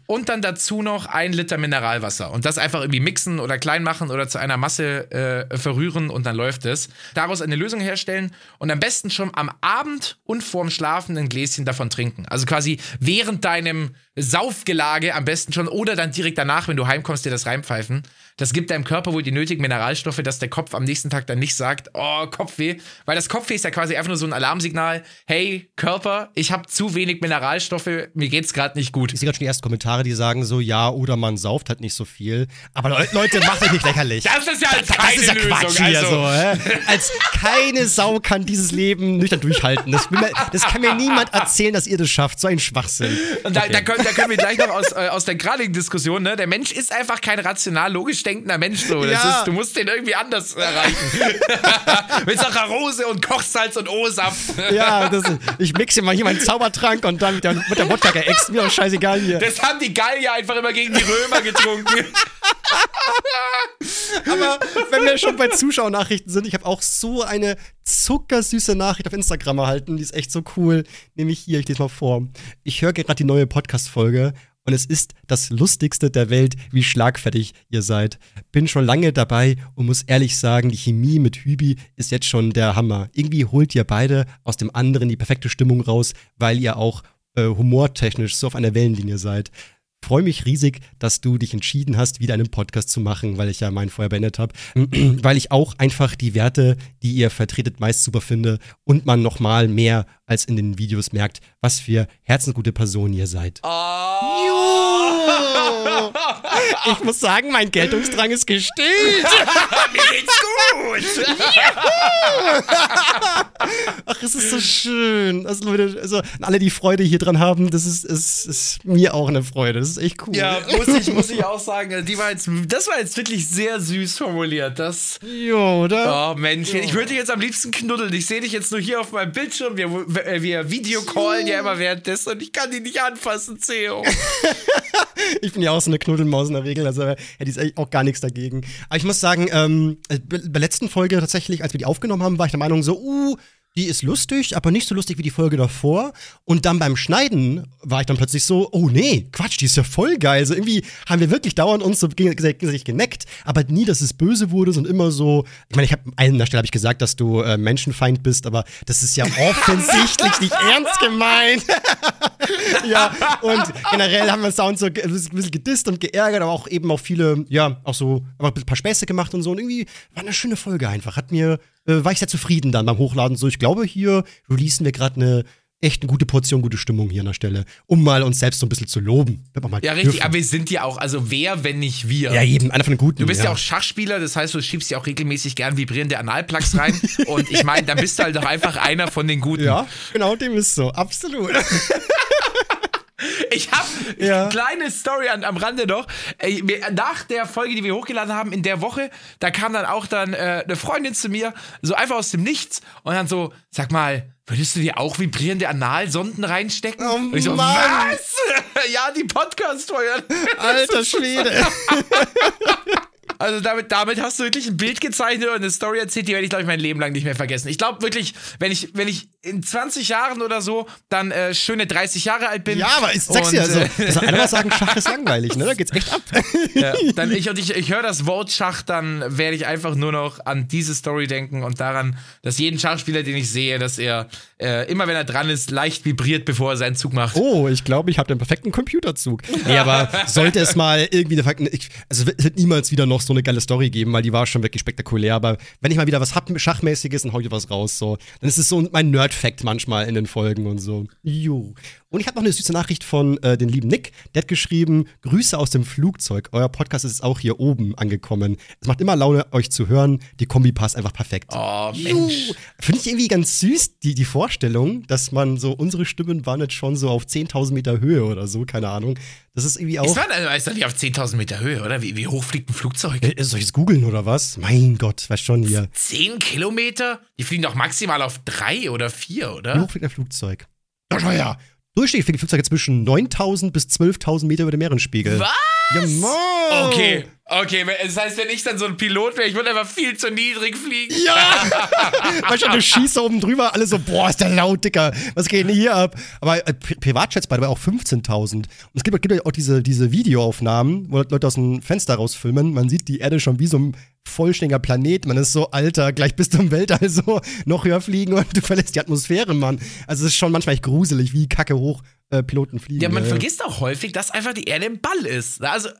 Und dann dazu noch ein Liter Mineralwasser. Und das einfach irgendwie mixen oder klein machen oder zu einer Masse äh, verrühren und dann läuft es. Daraus eine Lösung herstellen und am besten schon am Abend und vorm Schlafen ein Gläschen davon trinken. Also quasi während deinem Saufgelage am besten schon oder dann direkt danach, wenn du heimkommst, dir das reinpfeifen. Das gibt deinem Körper wohl die nötigen Mineralstoffe, dass der Kopf am nächsten Tag dann nicht sagt, oh, Kopfweh. Weil das Kopfweh ist ja quasi einfach nur so ein Alarmsignal, hey, Körper, ich habe zu wenig Mineralstoffe, mir geht's gerade nicht gut. Ich sehe gerade schon die ersten Kommentare, die sagen so, ja, oder man sauft halt nicht so viel. Aber Le Leute, macht euch nicht lächerlich. Das ist ja als das keine ist ja Lösung. Quatsch hier also. so, hä? Als keine Sau kann dieses Leben nüchtern durchhalten. Das, mir, das kann mir niemand erzählen, dass ihr das schafft. So ein Schwachsinn. Und da, da, können, da können wir gleich noch aus, äh, aus der geradigen Diskussion, ne? Der Mensch ist einfach kein rational, logisch denkender Mensch. So. Das Ja. ist, du musst den irgendwie anders erreichen. Mit Saccharose und Kochsalz und O-Saft. Ja, das, ich mixe mal hier meinen Zaubertrank und dann mit der, mit der Wodka geäxt. Mir doch scheißegal hier. Das haben die Gallier einfach immer gegen die Römer getrunken. Aber wenn wir schon bei Zuschauernachrichten sind, ich habe auch so eine zuckersüße Nachricht auf Instagram erhalten. Die ist echt so cool. Nämlich hier, ich lese mal vor. Ich höre gerade die neue Podcast-Folge und es ist das Lustigste der Welt, wie schlagfertig ihr seid. Bin schon lange dabei und muss ehrlich sagen, die Chemie mit Hübi ist jetzt schon der Hammer. Irgendwie holt ihr beide aus dem anderen die perfekte Stimmung raus, weil ihr auch äh, humortechnisch so auf einer Wellenlinie seid. Freue mich riesig, dass du dich entschieden hast, wieder einen Podcast zu machen, weil ich ja meinen vorher beendet habe. weil ich auch einfach die Werte, die ihr vertretet, meist super finde und man noch mal mehr als in den Videos merkt, was für herzensgute Personen ihr seid. Oh. Ich muss sagen, mein Geltungsdrang ist gestillt. Mir geht's gut. Ach, es ist so schön. Also Leute, also alle, die Freude hier dran haben, das ist, ist, ist mir auch eine Freude. Das ist echt cool. Ja, muss ich, muss ich auch sagen, die war jetzt, das war jetzt wirklich sehr süß formuliert. Das, Jo, oder? oh Mensch, ich würde dich jetzt am liebsten knuddeln. Ich sehe dich jetzt nur hier auf meinem Bildschirm. Wir, wir, Videocallen ja immer währenddessen und ich kann dich nicht anfassen, Theo. Ich bin ja auch so eine Knuddelmaus in der Regel, also hätte ich auch gar nichts dagegen. Aber ich muss sagen, ähm, bei der letzten Folge tatsächlich, als wir die aufgenommen haben, war ich der Meinung so, uh, die ist lustig, aber nicht so lustig wie die Folge davor. Und dann beim Schneiden war ich dann plötzlich so, oh nee, Quatsch, die ist ja voll geil. Also irgendwie haben wir wirklich dauernd uns so gegenseitig geneckt, aber nie, dass es böse wurde, sondern immer so. Ich meine, ich habe an einer Stelle habe ich gesagt, dass du äh, Menschenfeind bist, aber das ist ja offensichtlich nicht ernst gemeint. ja, und generell haben wir Sound so ein bisschen gedisst und geärgert, aber auch eben auch viele, ja, auch so, aber ein paar Späße gemacht und so. Und irgendwie war eine schöne Folge einfach. Hat mir, äh, war ich sehr zufrieden dann beim Hochladen. So, ich glaube, hier releasen wir gerade eine echt eine gute Portion, gute Stimmung hier an der Stelle, um mal uns selbst so ein bisschen zu loben. Ja, richtig, dürfen. aber wir sind ja auch, also wer, wenn nicht wir? ja, eben, einer von den guten. Du bist ja. auch Schachspieler, das heißt, du schiebst ja auch regelmäßig gern vibrierende Analplugs rein. und ich meine, dann bist du halt doch einfach einer von den Guten. Ja, genau, dem ist so. Absolut. Ich habe Ja. kleine Story an, am Rande noch. Nach der Folge, die wir hochgeladen haben, in der Woche, da kam dann auch dann äh, eine Freundin zu mir, so einfach aus dem Nichts und dann so, sag mal, würdest du dir auch vibrierende Analsonden reinstecken? Oh und ich so, Mann. was? ja, die Podcast-Folge. Alter Schwede. Also damit, damit hast du wirklich ein Bild gezeichnet und eine Story erzählt, die werde ich, glaube ich, mein Leben lang nicht mehr vergessen. Ich glaube wirklich, wenn ich, wenn ich in 20 Jahren oder so dann äh, schöne 30 Jahre alt bin. ja, aber ich sag's dir, also, äh, einer mal sagen, Schach ist langweilig, ne? Da geht's echt ab. Ja, dann ich und ich, ich höre das Wort Schach, dann werde ich einfach nur noch an diese Story denken und daran, dass jeden Schachspieler, den ich sehe, dass er äh, immer wenn er dran ist, leicht vibriert, bevor er seinen Zug macht. Oh, ich glaube, ich habe den perfekten Computerzug. Nee, aber sollte es mal irgendwie also es wird niemals wieder noch so eine geile Story geben, weil die war schon wirklich spektakulär. Aber wenn ich mal wieder was hab, Schachmäßiges, dann hau ich was raus. So. Dann ist es so mein Nerd-Fact manchmal in den Folgen und so. Jo. Und ich habe noch eine süße Nachricht von äh, den lieben Nick. Der hat geschrieben: Grüße aus dem Flugzeug. Euer Podcast ist auch hier oben angekommen. Es macht immer Laune, euch zu hören. Die Kombi passt einfach perfekt. Oh. Mensch. Finde ich irgendwie ganz süß, die, die Vorstellung, dass man so, unsere Stimmen waren jetzt schon so auf 10.000 Meter Höhe oder so, keine Ahnung. Das ist irgendwie auch. Ist man also ist doch nicht auf 10.000 Meter Höhe, oder? Wie, wie hoch fliegt ein Flugzeug? Äh, Soll ich es googeln oder was? Mein Gott, weißt schon hier. 10 Kilometer? Die fliegen doch maximal auf 3 oder 4, Wie oder? hoch fliegt ein Flugzeug? Ja, ja. Durchschnittlich fliegt ein Flugzeug zwischen 9.000 bis 12.000 Meter über dem Meeresspiegel. Was? Ja, Mann. Okay, okay. Das heißt, wenn ich dann so ein Pilot wäre, ich würde einfach viel zu niedrig fliegen. Ja! weißt du, du schießt da oben drüber, alle so, boah, ist der laut, Dicker. Was geht denn hier ab? Aber äh, Pri- Privatjets bei auch 15.000. Und es gibt, gibt ja auch diese, diese Videoaufnahmen, wo Leute aus dem Fenster rausfilmen. Man sieht die Erde schon wie so ein vollständiger Planet. Man ist so, Alter, gleich bist du im Weltall so noch höher fliegen und du verlässt die Atmosphäre, Mann. Also es ist schon manchmal echt gruselig, wie kacke hoch äh, Piloten fliegen. Ja, man äh. vergisst auch häufig, dass einfach die Erde ein Ball ist. Also,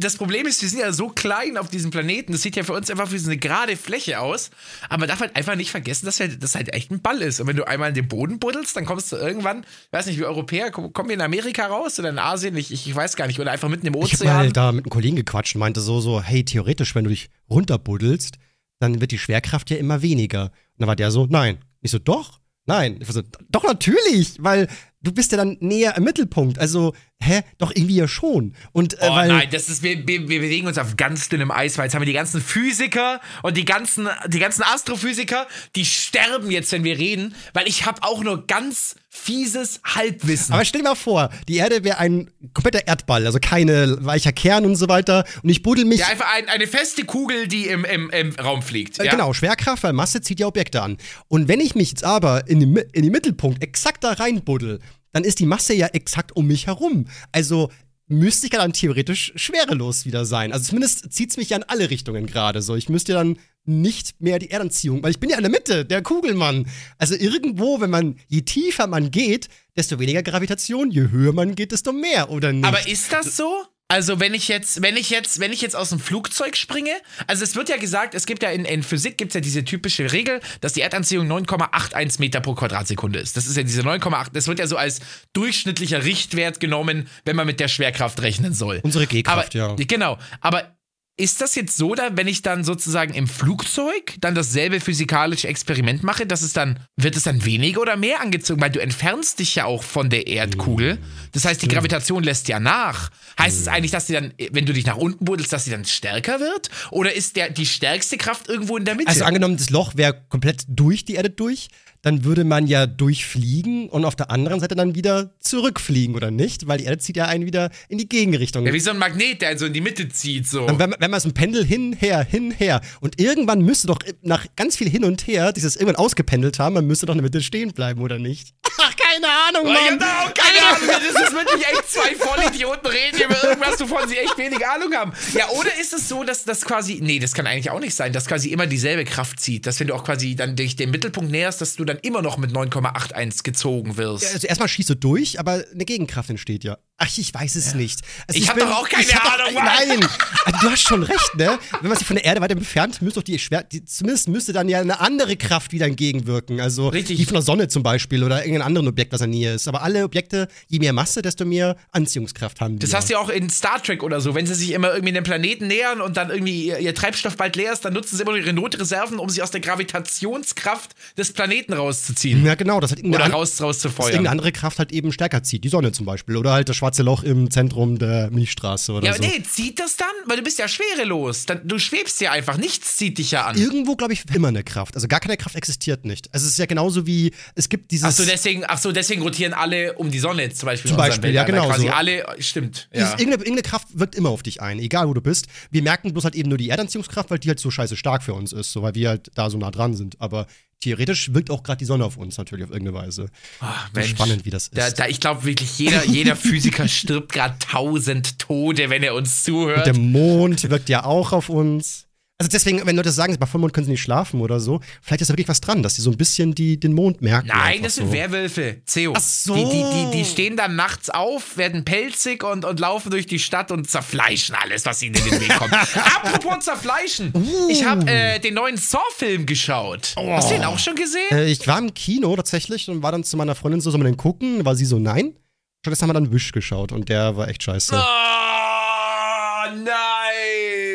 das Problem ist, wir sind ja so klein auf diesem Planeten. Das sieht ja für uns einfach wie so eine gerade Fläche aus. Aber man darf halt einfach nicht vergessen, dass das halt echt ein Ball ist. Und wenn du einmal in den Boden buddelst, dann kommst du irgendwann, weiß nicht, wie Europäer, kommen wir in Amerika raus oder in Asien? Ich, ich weiß gar nicht. Oder einfach mitten im Ozean. Ich habe mal da mit einem Kollegen gequatscht und meinte so, so, hey, theoretisch, wenn du dich runterbuddelst, dann wird die Schwerkraft ja immer weniger. Und dann war der so, nein. Ich so, doch, nein. Ich so, doch, natürlich, weil du bist ja dann näher im Mittelpunkt. Also, hä? Doch irgendwie ja schon. Und, äh, oh nein, das ist, wir, wir, wir, bewegen uns auf ganz dünnem Eis, weil jetzt haben wir die ganzen Physiker und die ganzen, die ganzen Astrophysiker, die sterben jetzt, wenn wir reden, weil ich habe auch nur ganz fieses Halbwissen. Aber stell dir mal vor, die Erde wäre ein kompletter Erdball, also keine weicher Kern und so weiter. Und ich buddel mich. Ja, einfach ein, eine feste Kugel, die im, im, im Raum fliegt. Äh, ja? Genau, Schwerkraft, weil Masse zieht ja Objekte an. Und wenn ich mich jetzt aber in den, in den Mittelpunkt exakt da reinbuddel, dann ist die Masse ja exakt um mich herum. Also müsste ich ja dann theoretisch schwerelos wieder sein. Also zumindest zieht es mich ja in alle Richtungen gerade so. Ich müsste ja dann nicht mehr die Erdanziehung, weil ich bin ja in der Mitte, der Kugelmann. Also irgendwo, wenn man, je tiefer man geht, desto weniger Gravitation, je höher man geht, desto mehr, oder nicht? Aber ist das so? Also wenn ich jetzt, wenn ich jetzt, wenn ich jetzt aus dem Flugzeug springe, also es wird ja gesagt, es gibt ja in, in Physik gibt es ja diese typische Regel, dass die Erdanziehung 9,81 Meter pro Quadratsekunde ist. Das ist ja diese 9,8, das wird ja so als durchschnittlicher Richtwert genommen, wenn man mit der Schwerkraft rechnen soll. Unsere G-Kraft, ja. Genau, aber ist das jetzt so, da, wenn ich dann sozusagen im Flugzeug dann dasselbe physikalische Experiment mache, dass es dann, wird es dann weniger oder mehr angezogen? Weil du entfernst dich ja auch von der Erdkugel. Das heißt, die Gravitation lässt ja nach. Heißt es eigentlich, dass sie dann, wenn du dich nach unten buddelst, dass sie dann stärker wird? Oder ist der, die stärkste Kraft irgendwo in der Mitte? Also angenommen, das Loch wäre komplett durch die Erde durch, dann würde man ja durchfliegen und auf der anderen Seite dann wieder zurückfliegen, oder nicht? Weil die Erde zieht ja einen wieder in die Gegenrichtung. Ja, wie so ein Magnet, der so in die Mitte zieht, so. Dann, wenn, wenn man so ein Pendel hin, her, hin, her. Und irgendwann müsste doch nach ganz viel hin und her dieses irgendwann ausgependelt haben, man müsste doch in der Mitte stehen bleiben, oder nicht? Ach, keine Ahnung, Mann. Ja, genau, keine Ahnung. Das ist wirklich echt zwei Vollidioten reden über irgendwas, wovon sie echt wenig Ahnung haben. Ja, oder ist es so, dass das quasi, nee, das kann eigentlich auch nicht sein, dass quasi immer dieselbe Kraft zieht. Dass wenn du auch quasi dann dich dem Mittelpunkt näherst, dass du dann immer noch mit 9,81 gezogen wirst. Ja, also erstmal schießt du durch, aber eine Gegenkraft entsteht ja. Ach, ich weiß es ja. nicht. Also ich, ich habe doch auch keine Ahnung. Doch, nein, also du hast schon recht, ne? Wenn man sich von der Erde weiter entfernt, müsste doch die, Schwer die, zumindest müsste dann ja eine andere Kraft wieder entgegenwirken. Also Richtig. die von der Sonne zum Beispiel oder irgendein anderes Objekt, was in Nähe ist. Aber alle Objekte, je mehr Masse, desto mehr Anziehungskraft haben die. Das hast du ja auch in Star Trek oder so. Wenn sie sich immer irgendwie den Planeten nähern und dann irgendwie ihr, ihr Treibstoff bald leer ist, dann nutzen sie immer ihre Notreserven, um sich aus der Gravitationskraft des Planeten rauszuziehen. Ja, genau. Das hat oder raus, rauszufeuern. Dass irgendeine andere Kraft halt eben stärker zieht. Die Sonne zum Beispiel. Oder halt das schwarze Loch im Zentrum Zentrum der Milchstraße oder ja, so. Ja, nee, zieht das dann? Weil du bist ja schwerelos. du schwebst ja einfach. Nichts zieht dich ja an. Irgendwo, glaube ich, immer eine Kraft. Also gar keine Kraft existiert nicht. Also es ist ja genauso wie, es gibt dieses... Ach so, deswegen, ach so, deswegen rotieren alle um die Sonne zum Beispiel. Zum Beispiel, ja, genau. Quasi so. alle, stimmt. Ja. Irgendeine, irgendeine Kraft wirkt immer auf dich ein, egal wo du bist. Wir merken bloß halt eben nur die Erdanziehungskraft, weil die halt so scheiße stark für uns ist, so weil wir halt da so nah dran sind. Aber theoretisch wirkt auch gerade die Sonne auf uns natürlich auf irgendeine Weise. Oh, Mensch, spannend, wie das ist. Da, da, ich glaube wirklich, jeder, jeder Physiker stirbt gerade tausend Tode, wenn er uns zuhört. Und der Mond wirkt ja auch auf uns. Also deswegen, wenn Leute sagen, bei Vollmond können sie nicht schlafen oder so, vielleicht ist da wirklich was dran, dass sie so ein bisschen die, den Mond merken. Nein, das sind so. Werwölfe, Ceo. Ach so. Die, die, die, die, stehen dann nachts auf, werden pelzig und, und laufen durch die Stadt und zerfleischen alles, was ihnen in den Weg kommt. Apropos zerfleischen. Uh. Ich habe äh, den neuen Saw-Film geschaut. Oh. Hast du den auch schon gesehen? Äh, ich war im Kino tatsächlich und war dann zu meiner Freundin so, soll man den gucken? War sie so, nein. Stattdessen haben wir dann Wish geschaut und der war echt scheiße. Oh, nein.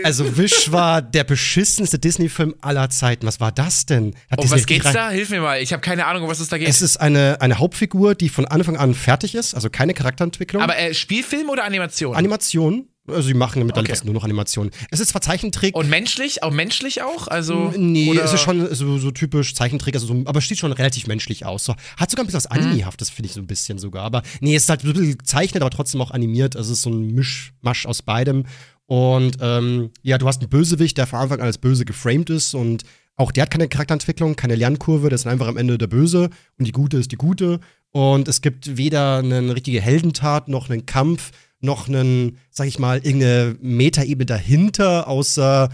Also Wish war der beschissenste Disney-Film aller Zeiten. Was war das denn? Hat um was geht's da? Hilf mir mal. Ich habe keine Ahnung, um was es da geht. Es ist eine, eine Hauptfigur, die von Anfang an fertig ist, also keine Charakterentwicklung. Aber äh, Spielfilm oder Animation? Animation. Also sie machen mittlerweile okay. nur noch Animationen. Es ist zwar Zeichentrick. Und menschlich? Auch menschlich auch? Also. Nee, oder? es ist schon so, so typisch Zeichentrick, also so, aber es sieht schon relativ menschlich aus. So, hat sogar ein bisschen was mhm. Animehaftes, finde ich so ein bisschen sogar. Aber nee, es ist halt ein bisschen gezeichnet, aber trotzdem auch animiert. Also es ist so ein Mischmasch aus beidem. Und ähm, ja, du hast einen Bösewicht, der von Anfang an als böse geframed ist und auch der hat keine Charakterentwicklung, keine Lernkurve, der ist einfach am Ende der Böse und die Gute ist die Gute. Und es gibt weder eine richtige Heldentat noch einen Kampf, noch einen, sag ich mal, irgendeine Metaebene dahinter, außer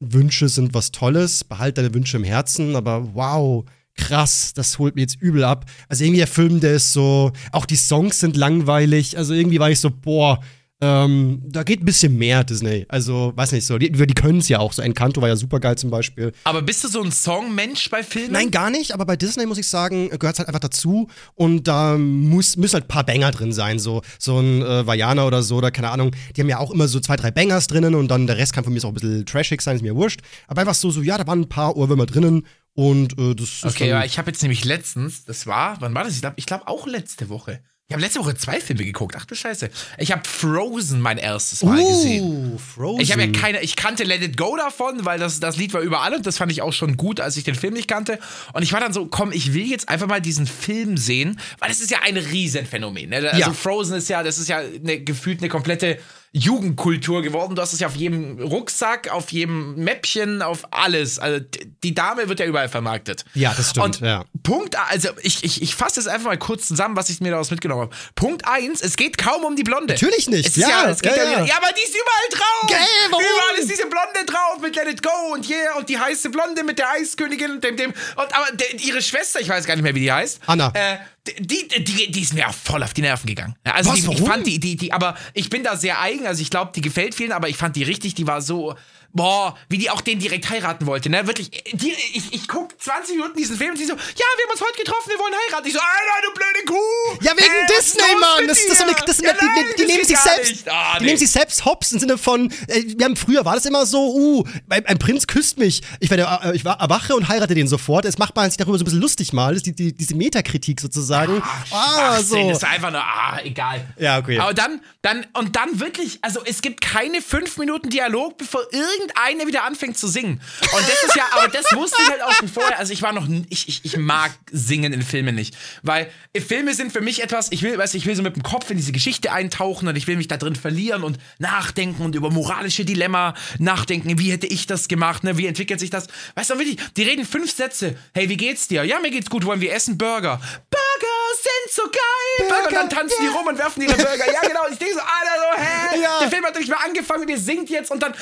Wünsche sind was Tolles, behalt deine Wünsche im Herzen, aber wow, krass, das holt mir jetzt übel ab. Also irgendwie der Film, der ist so, auch die Songs sind langweilig, also irgendwie war ich so, boah, Ähm, da geht ein bisschen mehr Disney. Also, weiß nicht so. Die, die können es ja auch. So Encanto war ja super geil zum Beispiel. Aber bist du so ein Songmensch bei Filmen? Nein, gar nicht. Aber bei Disney muss ich sagen, gehört es halt einfach dazu. Und da muss, müssen halt ein paar Banger drin sein. So, so ein äh, Vajana oder so, oder keine Ahnung. Die haben ja auch immer so zwei, drei Bangers drinnen und dann der Rest kann von mir auch ein bisschen trashig sein, ist mir wurscht. Aber einfach so, so, ja, da waren ein paar Ohrwürmer drinnen. Und äh, das ist Okay, aber ich habe jetzt nämlich letztens, das war, wann war das? Ich glaube ich glaub auch letzte Woche. Ich habe letzte Woche zwei Filme geguckt. Ach du Scheiße. Ich habe Frozen mein erstes Mal gesehen. Uh, Frozen. Ich habe ja keine, ich kannte Let It Go davon, weil das, das Lied war überall und das fand ich auch schon gut, als ich den Film nicht kannte. Und ich war dann so, komm, ich will jetzt einfach mal diesen Film sehen, weil das ist ja ein Riesenphänomen. Ne? Also Ja. Frozen ist ja, das ist ja eine, gefühlt eine komplette Jugendkultur geworden. Du hast es ja auf jedem Rucksack, auf jedem Mäppchen, auf alles. Also die Dame wird ja überall vermarktet. Ja, das stimmt, Und ja. Punkt, also ich, ich, ich fasse es einfach mal kurz zusammen, was ich mir daraus mitgenommen habe. Punkt eins, es geht kaum um die Blonde. Natürlich nicht, Es ja, ja, es geht ja, ja, ja. aber die ist überall drauf. Gell, warum? Überall ist diese Blonde drauf mit Let It Go und yeah und die heiße Blonde mit der Eiskönigin und dem, dem. Und aber der, ihre Schwester, ich weiß gar nicht mehr, wie die heißt. Anna. Äh, die, die, die, ist mir auch voll auf die Nerven gegangen. Also Was, die, ich fand die, die, die, aber ich bin da sehr eigen, also ich glaube, die gefällt vielen, aber ich fand die richtig, die war so, boah, wie die auch den direkt heiraten wollte, ne? Wirklich, die, ich, ich guck 20 Minuten diesen Film und sie so, ja, wir haben uns heute getroffen, wir wollen heiraten. Ich so, Alter, du blöde Kuh! Ja, wegen ist Disney, Mann. Das, das, so eine, das Ja, die, nein, die, die das nehmen geht sich selbst. Ah, die nee. nehmen sich selbst hops im Sinne von, äh, wir haben früher war das immer so, uh, ein, ein Prinz küsst mich, ich werde, äh, ich erwache und heirate den sofort. Jetzt macht man sich darüber so ein bisschen lustig mal, die, die, diese Metakritik sozusagen. Ah, Schwachsinn, so. Das ist einfach nur, ah, egal. Ja, okay. Aber dann, dann, und dann wirklich, also es gibt keine fünf Minuten Dialog, bevor irgendeiner wieder anfängt zu singen. Und das ist ja, aber das wusste ich halt auch schon vorher. Also ich war noch, ich, ich, ich mag Singen in Filmen nicht. Weil äh, Filme sind für mich etwas, ich will, weißt ich will so mit dem Kopf in diese Geschichte eintauchen und ich will mich da drin verlieren und nachdenken und über moralische Dilemma nachdenken. Wie hätte ich das gemacht, ne? Wie entwickelt sich das? Weißt du, wirklich, die reden fünf Sätze. Hey, wie geht's dir? Ja, mir geht's gut. Wollen wir essen Burger? Burger sind so geil! Burger, und dann tanzen die rum und werfen ihre Burger. Ja, genau. Ich denke so, Alter, so, hä? Ja. Der Film hat nicht mal angefangen und ihr singt jetzt und dann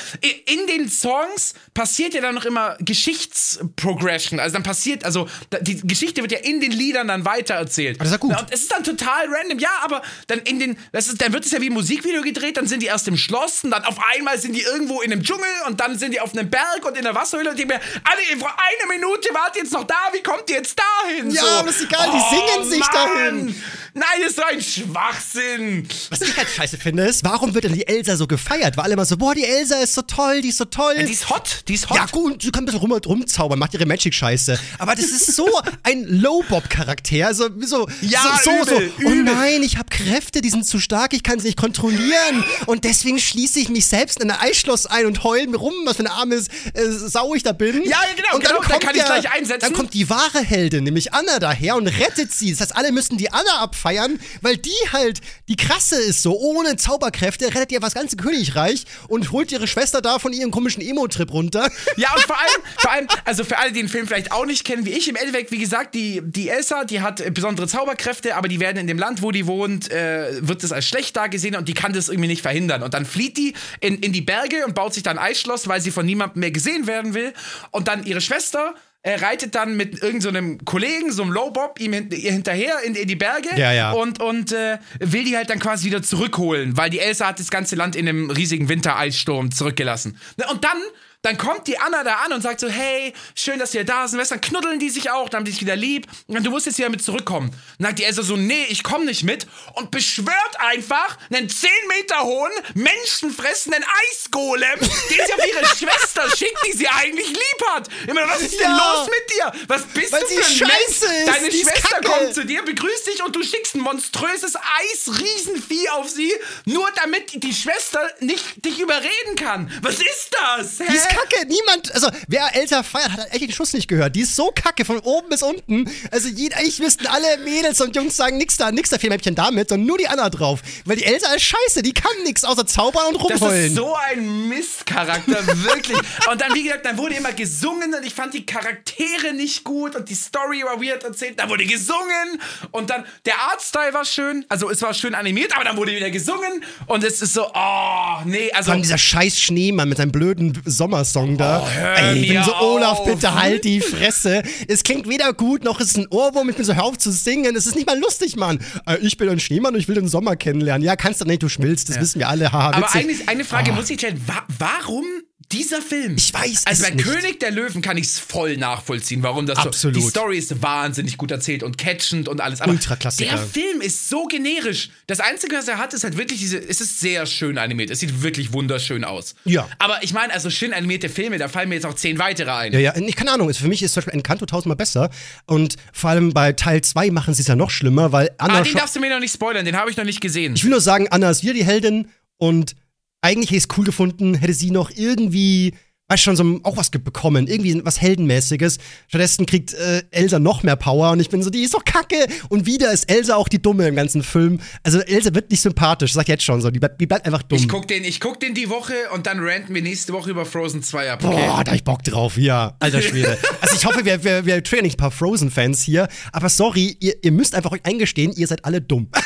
in den Songs passiert ja dann noch immer Geschichtsprogression. Also dann passiert, also da- die Geschichte wird ja in den Liedern dann weitererzählt. das ist ja gut. Und es ist dann total random. Ja, aber dann in den, das ist, dann wird es ja wie ein Musikvideo gedreht, dann sind die erst im Schloss und dann auf einmal sind die irgendwo in einem Dschungel und dann sind die auf einem Berg und in der Wasserhöhle und denke mir, alle, eine Minute wart jetzt noch da, wie kommt ihr jetzt dahin? Ja, so. aber das ist egal, die singen sich dahin. Nein, das ist so ein Schwachsinn. Was ich halt scheiße finde, ist, warum wird denn die Elsa so gefeiert? Weil alle immer so, boah, die Elsa ist so toll, die ist so toll. Die ist hot, die ist hot. Ja, gut, sie kann ein bisschen rum, rumzaubern, macht ihre Magic-Scheiße. Aber das ist so ein Low-Bob-Charakter. Also, so, Ja, so, so, übel, so. Oh übel. nein, ich habe Kräfte, die sind zu stark, ich kann sie nicht kontrollieren. Und deswegen schließe ich mich selbst in ein Eisschloss ein und heule mir rum, was für eine arme äh, Sau ich da bin. Ja, genau, und dann genau, da kommt kann ich ja, gleich einsetzen. Dann kommt die wahre Heldin, nämlich Anna, daher und rettet sie. Das heißt, alle müssen die Anna abfeiern, weil die halt die krasse ist so. Ohne Zauberkräfte rettet ihr das ganze Königreich und holt ihre Schwester da von ihrem komischen Emo-Trip runter. Ja, und vor allem, vor allem, also für alle, die den Film vielleicht auch nicht kennen, wie ich, im Endeffekt, wie gesagt, die, die Elsa, die hat äh, besondere Zauberkräfte, aber die werden in dem Land, wo die wohnt, äh, wird das als schlecht dargesehen und die kann das irgendwie nicht verhindern. Und dann flieht die in, in die Berge und baut sich dann ein Eisschloss, weil sie von niemandem mehr gesehen werden will. Und dann ihre Schwester äh, reitet dann mit irgendeinem so Kollegen, so einem Lowbob, ihm ihr hinterher in, in die Berge Ja, ja. und, und äh, will die halt dann quasi wieder zurückholen, weil die Elsa hat das ganze Land in einem riesigen Wintereissturm zurückgelassen. Ne, Und dann, dann kommt die Anna da an und sagt so, hey, schön, dass ihr da sind. Dann knuddeln die sich auch, dann haben die sich wieder lieb. Und du musst jetzt wieder mit zurückkommen. Dann sagt die Elsa so, nee, ich komme nicht mit. Und beschwört einfach einen 10 Meter hohen, menschenfressenden Eisgolem, den sie auf ihre Schwester schickt, die sie eigentlich lieb hat. Immer, was ist denn Ja. los mit dir? Was bist Weil du für ein scheiße Mensch? Deine die Schwester kommt zu dir, begrüßt dich und du schickst ein monströses Eis-Riesenvieh auf sie, nur damit die Schwester nicht dich überreden kann. Was ist das? Hä? Die ist kacke. Niemand, also wer Elsa feiert, hat echt den Schuss nicht gehört. Die ist so kacke von oben bis unten. Also jeder, eigentlich müssten alle Mädels und Jungs sagen, nix da, nix da Mäppchen damit, sondern nur die Anna drauf. Weil die Elsa ist scheiße, die kann nix außer zaubern und Das rumheulen. ist so ein Mistcharakter, wirklich. Und dann, wie gesagt, dann wurde immer gesungen und ich fand die Charaktere nicht gut und die Story war weird erzählt. Da wurde gesungen und dann der Artstyle war schön. Also es war schön animiert, aber dann wurde wieder gesungen und es ist so, oh, nee, also. Vor allem dieser scheiß Schneemann mit seinem blöden Sommersong da. Oh, Ey, ich bin so, Olaf, auf. bitte halt die Fresse. Es klingt weder gut, noch ist es ein Ohrwurm. Ich bin so, hör auf zu singen. Es ist nicht mal lustig, Mann. Äh, ich bin ein Schneemann und ich will den Sommer kennenlernen. Ja, kannst du nicht, du schmilzt. Das wissen wir alle. Haha, Aber eigentlich eine Frage muss ich stellen. Wa warum dieser Film? Ich weiß Also es bei nicht. König der Löwen kann ich es voll nachvollziehen, warum das Absolut. so. Die Story ist wahnsinnig gut erzählt und catchend und alles. Aber der Film ist so generisch. Das Einzige, was er hat, ist halt wirklich diese. Es ist sehr schön animiert. Es sieht wirklich wunderschön aus. Ja. Aber ich meine, also schön animierte Filme, da fallen mir jetzt auch zehn weitere ein. Ja, ja, ich keine Ahnung. Für mich ist zum Beispiel Encanto tausendmal besser. Und vor allem bei Teil 2 machen sie es ja noch schlimmer, weil Anna. Ah, den darfst du mir noch nicht spoilern, den habe ich noch nicht gesehen. ich will nur sagen, Anna ist wieder die Heldin und eigentlich hätte ich es cool gefunden, hätte sie noch irgendwie, weißt schon, so auch was bekommen, irgendwie was Heldenmäßiges. Stattdessen kriegt äh, Elsa noch mehr Power und ich bin so, die ist doch kacke. Und wieder ist Elsa auch die Dumme im ganzen Film. Also Elsa wird nicht sympathisch, sag ich jetzt schon so, die bleibt, die bleibt einfach dumm. Ich guck den, ich guck den die Woche und dann ranten wir nächste Woche über Frozen 2 ab. Okay? Boah, da hab ich Bock drauf, ja. Alter Schwede. also ich hoffe, wir, wir, wir triggern nicht ein paar Frozen-Fans hier, aber sorry, ihr, ihr müsst einfach euch eingestehen, ihr seid alle dumm.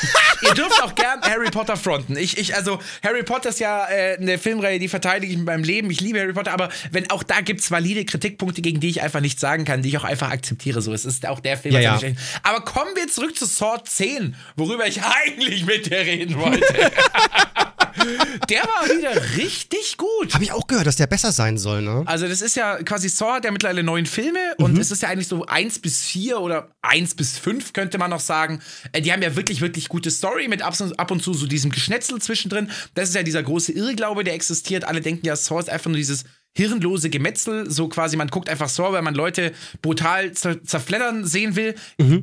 Ihr dürft auch gern Harry Potter fronten. Ich, ich, also, Harry Potter ist ja äh, eine Filmreihe, die verteidige ich in meinem Leben. Ich liebe Harry Potter, aber wenn auch da gibt's valide Kritikpunkte, gegen die ich einfach nicht sagen kann, die ich auch einfach akzeptiere. So, es ist auch der Film. Ja, ja. Aber kommen wir zurück zu Sword 10, worüber ich eigentlich mit dir reden wollte. der war wieder richtig gut. Habe ich auch gehört, dass der besser sein soll, ne? Also das ist ja quasi Saw ja mittlerweile neun Filme und es ist ja eigentlich so eins bis vier oder eins bis fünf könnte man noch sagen. Äh, Die haben ja wirklich, wirklich gute Story mit ab und, ab und zu so diesem Geschnetzel zwischendrin. Das ist ja dieser große Irrglaube, der existiert. Alle denken ja, Saw ist einfach nur dieses hirnlose Gemetzel, so quasi, man guckt einfach Saw, weil man Leute brutal zer zerfleddern sehen will.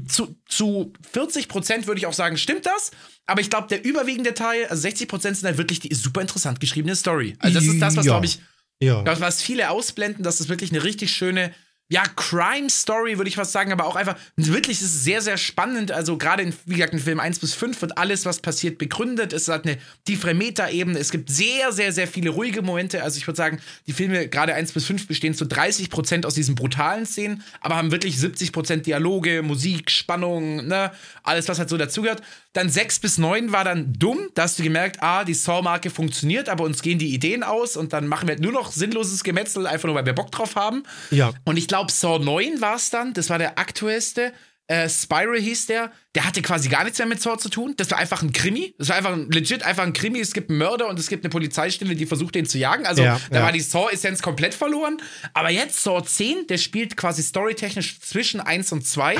Zu, zu 40 Prozent würde ich auch sagen, stimmt das. Aber ich glaube, der überwiegende Teil, also 60 Prozent sind halt wirklich die super interessant geschriebene Story. Also das ist das, was, Ja. glaube ich, Ja. das, was viele ausblenden, das ist wirklich eine richtig schöne, ja, Crime-Story, würde ich was sagen, aber auch einfach, wirklich ist es sehr, sehr spannend. Also, gerade in, wie gesagt, in Film 1 bis 5 wird alles, was passiert, begründet. Es hat eine tiefere Meta-Ebene. Es gibt sehr, sehr, sehr viele ruhige Momente. Also, ich würde sagen, die Filme, gerade 1 bis 5, bestehen zu 30 Prozent aus diesen brutalen Szenen, aber haben wirklich 70 Prozent Dialoge, Musik, Spannung, ne, alles, was halt so dazugehört. Dann 6 bis 9 war dann dumm. Da hast du gemerkt, ah, die Saw-Marke funktioniert, aber uns gehen die Ideen aus und dann machen wir nur noch sinnloses Gemetzel, einfach nur, weil wir Bock drauf haben. Ja. Und ich glaube, Saw 9 war es dann, das war der aktuellste. Äh, Spiral hieß der, der hatte quasi gar nichts mehr mit Saw zu tun. Das war einfach ein Krimi. Das war einfach ein, legit einfach ein Krimi. Es gibt einen Mörder und es gibt eine Polizeistelle, die versucht, den zu jagen. Also Ja, da ja. war die Saw-Essenz komplett verloren. Aber jetzt Saw 10, der spielt quasi storytechnisch zwischen 1 und 2.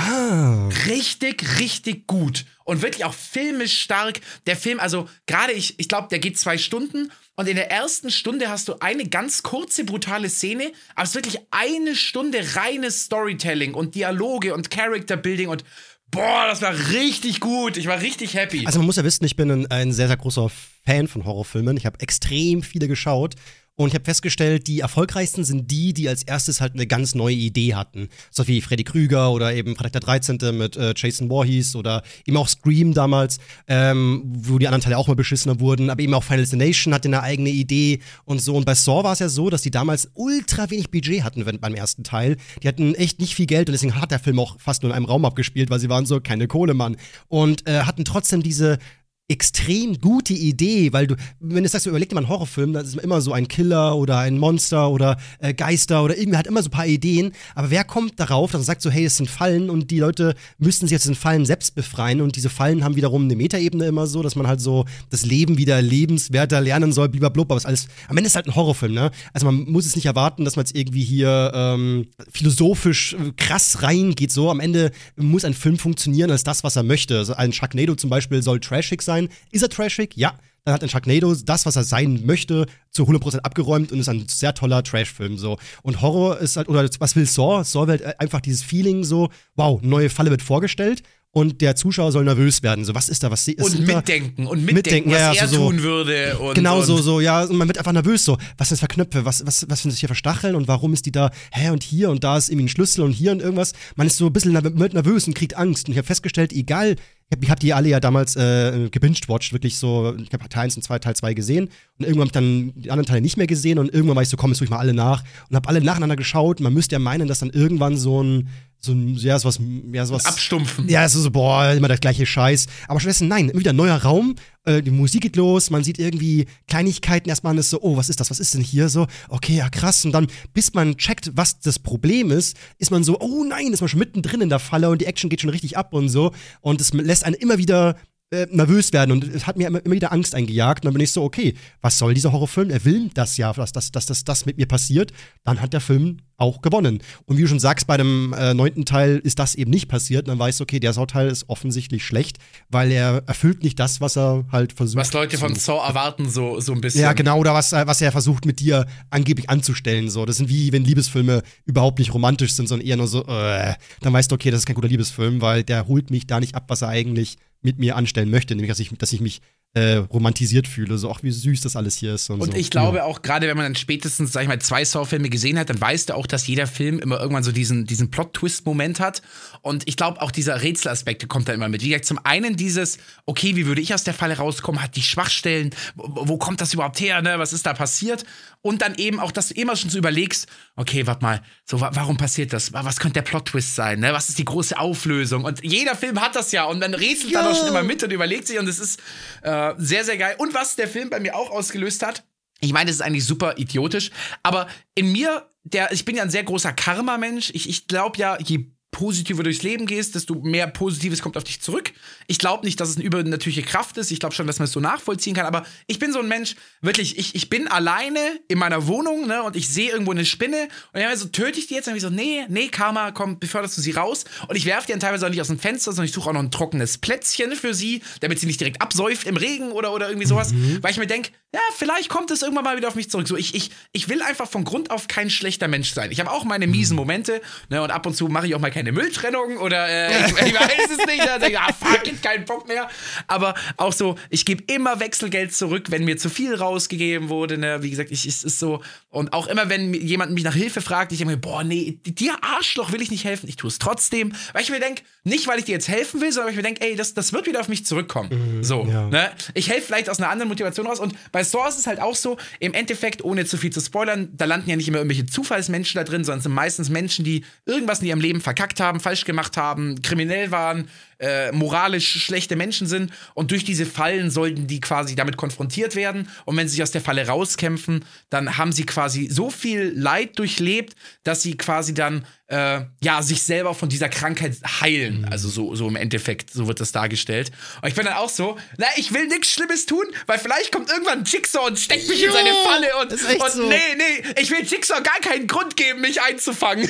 Richtig, richtig gut. Und wirklich auch filmisch stark. Der Film, also gerade ich, ich glaube, der geht zwei Stunden. Und in der ersten Stunde hast du eine ganz kurze, brutale Szene, aber es ist wirklich eine Stunde reines Storytelling und Dialoge und Character Building und boah, das war richtig gut. Ich war richtig happy. Also man muss ja wissen, ich bin ein, ein sehr, sehr großer Fan von Horrorfilmen. Ich habe extrem viele geschaut. Und ich habe festgestellt, die erfolgreichsten sind die, die als erstes halt eine ganz neue Idee hatten. So wie Freddy Krüger oder eben Freitag der 13. mit äh, Jason Voorhees oder eben auch Scream damals, ähm, wo die anderen Teile auch mal beschissener wurden. Aber eben auch Final Destination hatte eine eigene Idee und so. Und bei Saw war es ja so, dass die damals ultra wenig Budget hatten wenn- beim ersten Teil. Die hatten echt nicht viel Geld und deswegen hat der Film auch fast nur in einem Raum abgespielt, weil sie waren so, keine Kohle, Mann. Und äh, hatten trotzdem diese extrem gute Idee, weil du, wenn du sagst, überleg dir mal einen Horrorfilm, dann ist immer so ein Killer oder ein Monster oder äh, Geister oder irgendwie hat immer so ein paar Ideen, aber wer kommt darauf, dass er sagt so, hey, es sind Fallen und die Leute müssten sich jetzt den Fallen selbst befreien und diese Fallen haben wiederum eine Metaebene immer so, dass man halt so das Leben wieder lebenswerter lernen soll, blablabla, aber es alles, am Ende ist halt ein Horrorfilm, ne? Also man muss es nicht erwarten, dass man jetzt irgendwie hier ähm, philosophisch äh, krass reingeht, so, am Ende muss ein Film funktionieren als das, was er möchte. Also ein Sharknado zum Beispiel soll trashig sein. Ist er trashig? Ja. Dann hat ein Sharknado das, was er sein möchte, zu 100% abgeräumt und ist ein sehr toller Trashfilm so. Und Horror ist halt, oder was will Saw? Saw will halt einfach dieses Feeling so, wow, neue Falle wird vorgestellt und der Zuschauer soll nervös werden. So, was ist da, was ist und da? mitdenken und mitdenken, Mitdenken, was ja, er so- tun würde. Und, Genau und so, so, ja, und man wird einfach nervös, so, was sind das für Knöpfe, was, was, was sind das hier für Stacheln und warum ist die da, hä, und hier und da ist irgendwie ein Schlüssel und hier und irgendwas. Man ist so ein bisschen nerv wird nervös und kriegt Angst. Und ich habe festgestellt, egal Ich habe hab die alle ja damals äh, gebinged-watched, wirklich so, ich habe Teil 1 und 2, Teil 2 gesehen. Und irgendwann habe ich dann die anderen Teile nicht mehr gesehen und irgendwann war ich so, komm, jetzt tue ich mal alle nach und habe alle nacheinander geschaut. Man müsste ja meinen, dass dann irgendwann so ein, so ein, ja, sowas, ja, sowas. Abstumpfen. Ja, so, so, boah, immer der gleiche Scheiß. Aber stattdessen, nein, immer wieder ein neuer Raum, äh, die Musik geht los, man sieht irgendwie Kleinigkeiten, erstmal ist so, oh, was ist das, was ist denn hier so? Okay, ja, krass. Und dann, bis man checkt, was das Problem ist, ist man so, oh nein, ist man schon mittendrin in der Falle und die Action geht schon richtig ab und so. Und es lässt einen immer wieder äh, nervös werden und es hat mir immer, immer, wieder Angst eingejagt. Und dann bin ich so, okay, was soll dieser Horrorfilm? Er will das ja, dass das dass, dass, dass mit mir passiert. Dann hat der Film auch gewonnen. Und wie du schon sagst, bei dem äh, neunten Teil ist das eben nicht passiert. Und dann weißt du, okay, der Saw-Teil ist offensichtlich schlecht, weil er erfüllt nicht das, was er halt versucht. Was Leute von Saw erwarten, so, so ein bisschen. Ja, genau, oder was, äh, was er versucht mit dir angeblich anzustellen. So. Das sind wie, wenn Liebesfilme überhaupt nicht romantisch sind, sondern eher nur so, äh, dann weißt du, okay, das ist kein guter Liebesfilm, weil der holt mich da nicht ab, was er eigentlich mit mir anstellen möchte, nämlich dass ich, dass ich mich äh, romantisiert fühle, so auch wie süß das alles hier ist. Und, und so. ich glaube ja. auch, gerade wenn man dann spätestens, sag ich mal, zwei Saw-Filme gesehen hat, dann weißt du auch, dass jeder Film immer irgendwann so diesen, diesen Plot-Twist-Moment hat. Und ich glaube, auch dieser Rätselaspekt kommt da immer mit. Wie gesagt, zum einen dieses, okay, wie würde ich aus der Falle rauskommen, hat die Schwachstellen, wo, wo kommt das überhaupt her, ne? was ist da passiert? Und dann eben auch, dass du immer schon so überlegst, okay, warte mal, so, warum passiert das? Was könnte der Plot-Twist sein? Ne? Was ist die große Auflösung? Und jeder Film hat das ja und man rätselt ja. dann auch schon immer mit und überlegt sich und es ist äh, sehr, sehr geil. Und was der Film bei mir auch ausgelöst hat, ich meine, das ist eigentlich super idiotisch, aber in mir, der, ich bin ja ein sehr großer Karma-Mensch. Ich, ich glaube ja, je positiver durchs Leben gehst, desto mehr Positives kommt auf dich zurück. Ich glaube nicht, dass es eine übernatürliche Kraft ist. Ich glaube schon, dass man es so nachvollziehen kann. Aber ich bin so ein Mensch, wirklich, ich, ich bin alleine in meiner Wohnung ne, und ich sehe irgendwo eine Spinne und dann so, töte ich die jetzt? Und ich so, nee, nee, Karma, komm, beförderst du sie raus. Und ich werfe die dann teilweise auch nicht aus dem Fenster, sondern ich suche auch noch ein trockenes Plätzchen für sie, damit sie nicht direkt absäuft im Regen oder, oder irgendwie sowas. Mhm. Weil ich mir denke, ja, vielleicht kommt es irgendwann mal wieder auf mich zurück. So, ich, ich, ich will einfach von Grund auf kein schlechter Mensch sein. Ich habe auch meine miesen mhm. Momente ne, und ab und zu mache ich auch mal keine Mülltrennung oder äh, ich, ich, weiß es nicht. Dann denke ich, ah, fuck, it, keinen Bock mehr. Aber auch so, ich gebe immer Wechselgeld zurück, wenn mir zu viel rausgegeben wurde. Ne? Wie gesagt, ich, es ist so. Und auch immer, wenn jemand mich nach Hilfe fragt, ich denke mir, boah, nee, dir Arschloch will ich nicht helfen. Ich tue es trotzdem, weil ich mir denke, nicht weil ich dir jetzt helfen will, sondern weil ich mir denke, ey, das, das wird wieder auf mich zurückkommen. Mhm, so. Ja. Ne? Ich helfe vielleicht aus einer anderen Motivation raus. Und bei bei Source ist halt auch so, im Endeffekt, ohne zu viel zu spoilern, da landen ja nicht immer irgendwelche Zufallsmenschen da drin, sondern es sind meistens Menschen, die irgendwas in ihrem Leben verkackt haben, falsch gemacht haben, kriminell waren, äh, moralisch schlechte Menschen sind und durch diese Fallen sollten die quasi damit konfrontiert werden und wenn sie sich aus der Falle rauskämpfen, dann haben sie quasi so viel Leid durchlebt, dass sie quasi dann äh, ja sich selber von dieser Krankheit heilen. Mhm. Also so, so im Endeffekt, so wird das dargestellt. Und ich bin dann auch so, na, ich will nichts Schlimmes tun, weil vielleicht kommt irgendwann ein Jigsaw und steckt mich jo, in seine Falle und, und so. nee, nee, ich will Jigsaw gar keinen Grund geben, mich einzufangen.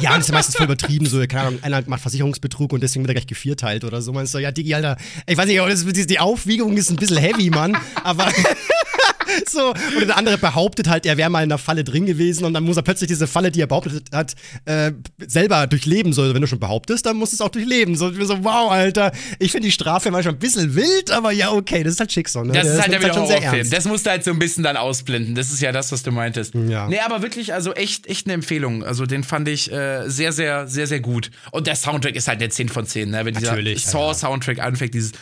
Ja, das ist ja meistens voll übertrieben, so, keine Ahnung, einer macht Versicherungsbetrug und deswegen wird er gleich gevierteilt oder so. Meinst du, ja, Digi, Alter, ich weiß nicht, die Aufwiegung ist ein bisschen heavy, Mann, aber so, und der andere behauptet halt, er wäre mal in der Falle drin gewesen und dann muss er plötzlich diese Falle, die er behauptet hat, äh, selber durchleben. So, wenn du schon behauptest, dann musst du es auch durchleben. So, so wow, Alter, ich finde die Strafe manchmal ein bisschen wild, aber ja, okay, das ist halt Schicksal. Ne? Das ist halt der halt schon sehr ernst. Das musst du halt so ein bisschen dann ausblenden. Das ist ja das, was du meintest. Ja. Nee, aber wirklich, also echt, echt eine Empfehlung. Also den fand ich äh, sehr, sehr, sehr, sehr gut. Und der Soundtrack ist halt eine 10 von 10, ne? Wenn dieser Saw-Soundtrack anfängt, dieses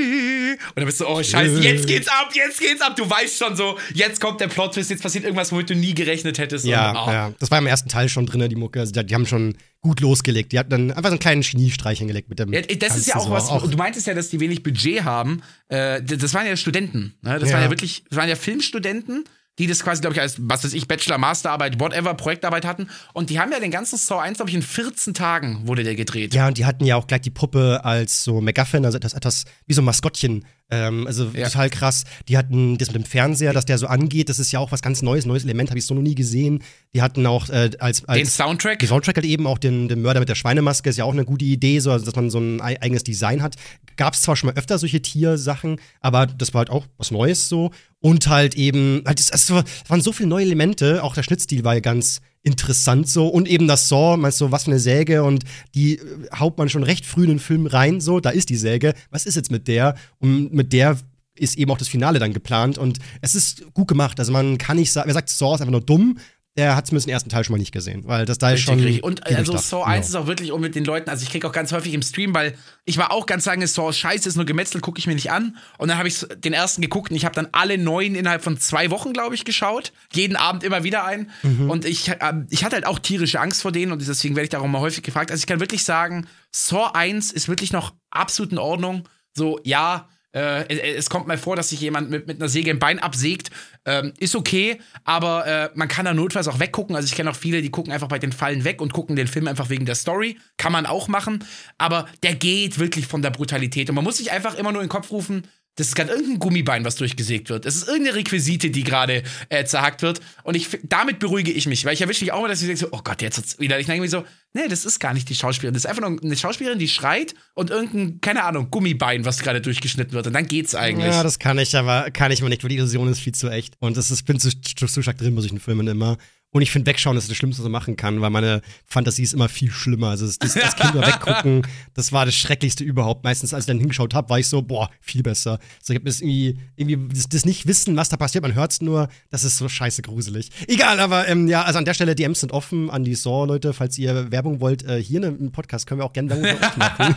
und dann bist du, oh scheiße, jetzt geht's ab, jetzt geht's ab. Du weißt schon so, jetzt kommt der Plot-Twist, jetzt passiert irgendwas, womit du nie gerechnet hättest. Ja, und, oh. ja. Das war im ersten Teil schon drin, die Mucke. Also, die haben schon gut losgelegt. Die hatten dann einfach so einen kleinen Geniestreich hingelegt mit dem. Ja, das ist ja auch was. Auch. Du meintest ja, dass die wenig Budget haben. Äh, das waren ja Studenten. Ne? Das ja. waren ja wirklich, das waren ja Filmstudenten die das quasi, glaube ich, als, was weiß ich, Bachelor, Masterarbeit, whatever, Projektarbeit hatten. Und die haben ja den ganzen Saw 1, glaube ich, in 14 Tagen wurde der gedreht. Ja, und die hatten ja auch gleich die Puppe als so MacGuffin, also etwas, etwas wie so ein Maskottchen ähm, also ja. total krass. Die hatten das mit dem Fernseher, dass der so angeht. Das ist ja auch was ganz Neues, neues Element, habe ich so noch nie gesehen. Die hatten auch äh, als, als den Soundtrack. Den Soundtrack halt eben auch den, den Mörder mit der Schweinemaske ist ja auch eine gute Idee, so, also, dass man so ein eigenes Design hat. Gab es zwar schon mal öfter solche Tiersachen, aber das war halt auch was Neues so. Und halt eben, halt, es, es waren so viele neue Elemente. Auch der Schnittstil war ja ganz interessant so. Und eben das Saw, meinst du, was für eine Säge und die äh, haut man schon recht früh in den Film rein, so, da ist die Säge. Was ist jetzt mit der? Und mit der ist eben auch das Finale dann geplant und es ist gut gemacht. Also man kann nicht sagen, wer sagt, Saw ist einfach nur dumm, der hat zumindest den ersten Teil schon mal nicht gesehen, weil das da ist schon. Richtig. Und also. Saw 1 ist auch wirklich um mit den Leuten, also ich krieg auch ganz häufig im Stream, weil ich war auch ganz lange Saw scheiße, ist nur Gemetzel, gucke ich mir nicht an. Und dann habe ich den ersten geguckt und ich habe dann alle neun innerhalb von zwei Wochen, glaube ich, geschaut. Jeden Abend immer wieder ein. Mhm. Und ich, äh, ich hatte halt auch tierische Angst vor denen und deswegen werde ich darum mal häufig gefragt. Also ich kann wirklich sagen, Saw 1 ist wirklich noch absolut in Ordnung. So, ja, äh, es, kommt mal vor, dass sich jemand mit, mit einer Säge im Bein absägt. Ähm, ist okay, aber äh, man kann da notfalls auch weggucken. Also ich kenne auch viele, die gucken einfach bei den Fallen weg und gucken den Film einfach wegen der Story. Kann man auch machen. Aber der geht wirklich von der Brutalität. Und man muss sich einfach immer nur in den Kopf rufen, das ist gerade irgendein Gummibein, was durchgesägt wird. Es ist irgendeine Requisite, die gerade äh, zerhackt wird. Und ich, damit beruhige ich mich, weil ich erwische mich auch mal, dass ich denke so, oh Gott, jetzt wird's wieder. Ich denke mir so, nee, das ist gar nicht die Schauspielerin. Das ist einfach nur eine Schauspielerin, die schreit und irgendein, keine Ahnung, Gummibein, was gerade durchgeschnitten wird. Und dann geht's eigentlich. Ja, das kann ich, aber kann ich mal nicht, weil die Illusion ist viel zu echt. Und das ist, bin zu, zu, zu stark drin bei solchen Filmen immer. Und ich finde, wegschauen ist das Schlimmste, was man machen kann, weil meine Fantasie ist immer viel schlimmer. Also das, das, das Kinder weggucken, das war das Schrecklichste überhaupt. Meistens, als ich dann hingeschaut habe, war ich so, boah, viel besser. So, ich habe das irgendwie, irgendwie das, das nicht wissen, was da passiert, man hört es nur, das ist so scheiße gruselig. Egal, aber ähm, ja, also an der Stelle, DMs sind offen an die Saw-Leute, falls ihr Werbung wollt. Äh, hier in einem Podcast können wir auch gerne Werbung für euch machen.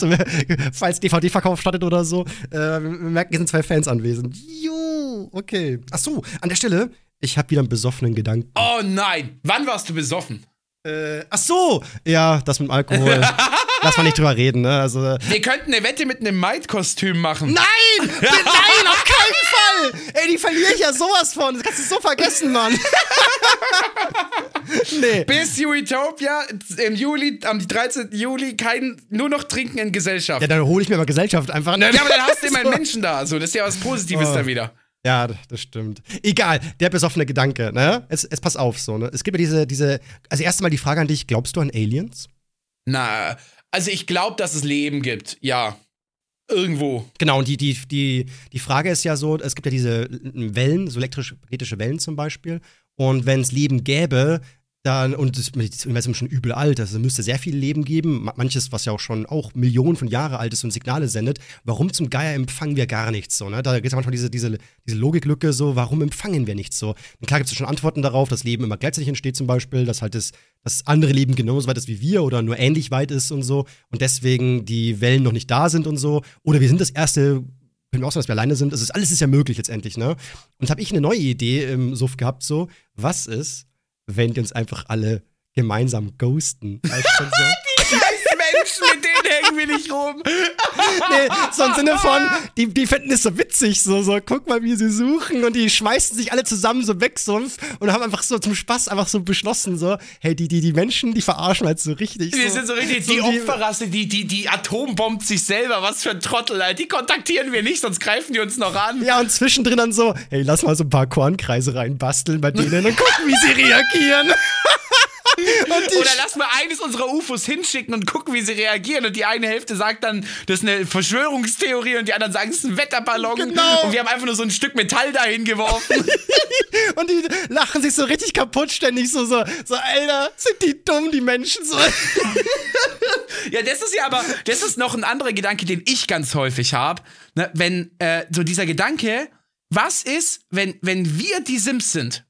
so, falls DVD-Verkauf startet oder so. Äh, wir merken, hier sind zwei Fans anwesend. Jo, okay. Ach so, an der Stelle, ich habe wieder einen besoffenen Gedanken. Oh nein, wann warst du besoffen? Äh, ach so, ja, das mit dem Alkohol. Lass mal nicht drüber reden, ne? Also, äh, Wir könnten eine Wette mit einem Maid-Kostüm machen. Nein! Nein, auf keinen Fall! Ey, die verliere ich ja sowas von. Das kannst du so vergessen, Mann. nee. Bis Utopia im Juli, am 13. Juli, kein, nur noch trinken in Gesellschaft. Ja, dann hole ich mir mal Gesellschaft einfach. Ne? Ja, aber dann hast du immer einen. Menschen da. So, das ist ja was Positives Oh. dann wieder. Ja, das stimmt. Egal, der besoffene Gedanke, ne? Es, es pass auf, so, ne? Es gibt ja diese, diese, also erst mal die Frage an dich, glaubst du an Aliens? Na, also ich glaube, dass es Leben gibt. Ja. Irgendwo. Genau, und die, die, die, die Frage ist ja so, es gibt ja diese Wellen, so elektrisch-magnetische Wellen zum Beispiel. Und wenn es Leben gäbe, dann, und das, das Universum ist schon übel alt, also müsste sehr viel Leben geben. Ma- Manches, was ja auch schon auch Millionen von Jahre alt ist und Signale sendet. Warum zum Geier empfangen wir gar nichts so? Ne? Da gibt es ja manchmal diese, diese, diese Logiklücke so, warum empfangen wir nichts so? Und klar gibt es schon Antworten darauf, dass Leben immer gleichzeitig entsteht zum Beispiel, dass halt das, das andere Leben genauso weit ist wie wir oder nur ähnlich weit ist und so. Und deswegen die Wellen noch nicht da sind und so. Oder wir sind das erste können wir auch sagen, dass wir alleine sind. Es alles ist ja möglich letztendlich, ne? Und habe ich eine neue Idee im Suff gehabt, so, was ist, wenn die uns einfach alle gemeinsam ghosten? Weißt so? Menschen, mit denen hängen wir nicht rum. nee, so im Sinne von, die, die finden es so witzig, so, so, guck mal, wie sie suchen und die schmeißen sich alle zusammen so weg, so, und haben einfach so zum Spaß einfach so beschlossen, so, hey, die, die, die Menschen, die verarschen halt so richtig. Wir so, sind so richtig so die Opferrasse, die, die, die atombombt sich selber. Was für ein Trottel, Alter. Die kontaktieren wir nicht, sonst greifen die uns noch an. Ja, und zwischendrin dann so, hey, lass mal so ein paar Kornkreise reinbasteln bei denen und gucken, wie sie reagieren. Oder lass mal eines unserer UFOs hinschicken und gucken, wie sie reagieren. Und die eine Hälfte sagt dann, das ist eine Verschwörungstheorie und die anderen sagen, es ist ein Wetterballon. Genau. Und wir haben einfach nur so ein Stück Metall dahin geworfen. Und die lachen sich so richtig kaputt ständig, so, so, so, Alter, sind die dumm, die Menschen, so. ja, das ist ja aber, das ist noch ein anderer Gedanke, den ich ganz häufig habe. Ne, wenn, äh, so dieser Gedanke, was ist, wenn, wenn wir die Sims sind?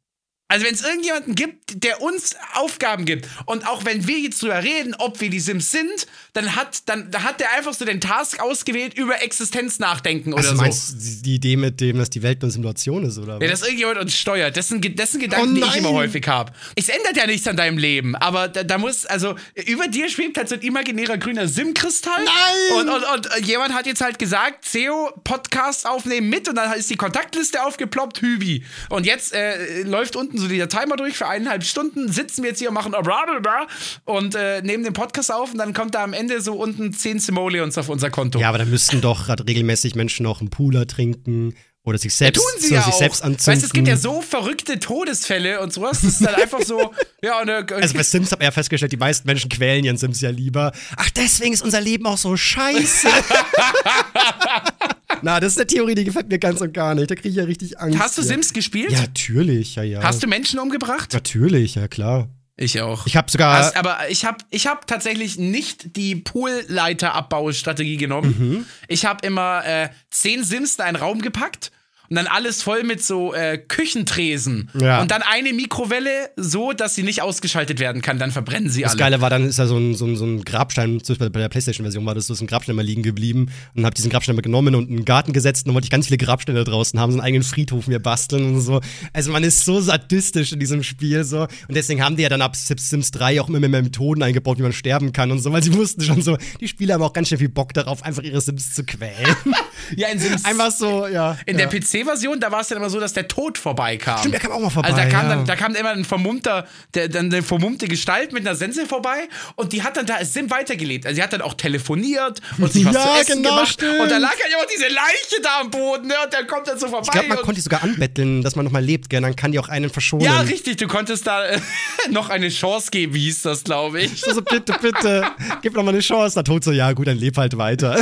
Also wenn es irgendjemanden gibt, der uns Aufgaben gibt und auch wenn wir jetzt drüber reden, ob wir die Sims sind, dann hat dann da hat der einfach so den Task ausgewählt über Existenz nachdenken oder Also so. meinst du die Idee mit dem, dass die Welt eine Simulation ist, oder Ja, was? dass irgendjemand uns steuert. Das sind, das sind Gedanken, Oh die ich immer häufig habe. Es ändert ja nichts an deinem Leben, aber da, da muss, also, über dir schwebt halt so ein imaginärer grüner Sim-Kristall. Nein! Und, und, und jemand hat jetzt halt gesagt, CEO, Podcast aufnehmen mit und dann ist die Kontaktliste aufgeploppt, Hübi. Und jetzt äh, läuft unten so dieser Timer durch für eineinhalb Stunden, sitzen wir jetzt hier und machen und äh, nehmen den Podcast auf und dann kommt da am Ende so unten 10 Simoleons auf unser Konto. Ja, aber da müssten doch gerade regelmäßig Menschen auch einen Pooler trinken oder sich selbst, Tun sie so ja sich auch. selbst anzünden. Weißt du, es gibt ja so verrückte Todesfälle und sowas. Das ist dann einfach so, ja, eine, Also bei Sims habe ich ja festgestellt, die meisten Menschen quälen ihren Sims ja lieber. Ach, deswegen ist unser Leben auch so scheiße. Na, das ist eine Theorie, die gefällt mir ganz und gar nicht. Da kriege ich ja richtig Angst. Hast du ja. Sims gespielt? Ja, natürlich, ja, ja. Hast du Menschen umgebracht? Natürlich, ja, klar. Ich auch. Ich habe sogar. Hast, aber ich habe ich hab tatsächlich nicht die Poolleiter-Abbaustrategie genommen. Mhm. Ich habe immer äh, zehn Sims in einen Raum gepackt und dann alles voll mit so äh, Küchentresen Ja. und dann eine Mikrowelle so, dass sie nicht ausgeschaltet werden kann, dann verbrennen sie Das alle. Geile war, dann ist da so ein, so ein, so ein Grabstein, zum Beispiel bei der Playstation-Version war das so, ist ein Grabstein mal liegen geblieben und hab diesen Grabstein mal genommen und in den Garten gesetzt und dann wollte ich ganz viele Grabsteine draußen haben, so einen eigenen Friedhof mir basteln und so. Also man ist so sadistisch in diesem Spiel so und deswegen haben die ja dann ab Sims 3 auch immer mehr Methoden eingebaut, wie man sterben kann und so, weil sie wussten schon so, die Spieler haben auch ganz schön viel Bock darauf, einfach ihre Sims zu quälen. ja, in Sims einfach so, ja. In ja. der PC-Version, da war es dann immer so, dass der Tod vorbeikam. Stimmt, der kam auch mal vorbei, Also da kam, ja. dann, da kam immer ein vermummter, der, dann eine vermummte Gestalt mit einer Sense vorbei und die hat dann da Sim weitergelebt. Also sie hat dann auch telefoniert und sich was Ja, zu essen genau, gemacht. stimmt. Und da lag halt immer diese Leiche da am Boden, ne? Und der kommt dann so vorbei. Ich glaube, man konnte die sogar anbetteln, dass man noch mal lebt, gell? Dann kann die auch einen verschonen. ja, richtig, du konntest da äh, noch eine Chance geben, wie hieß das, glaube ich. So, so, bitte, bitte, gib noch mal eine Chance. Der Tod so, ja gut, dann leb halt weiter.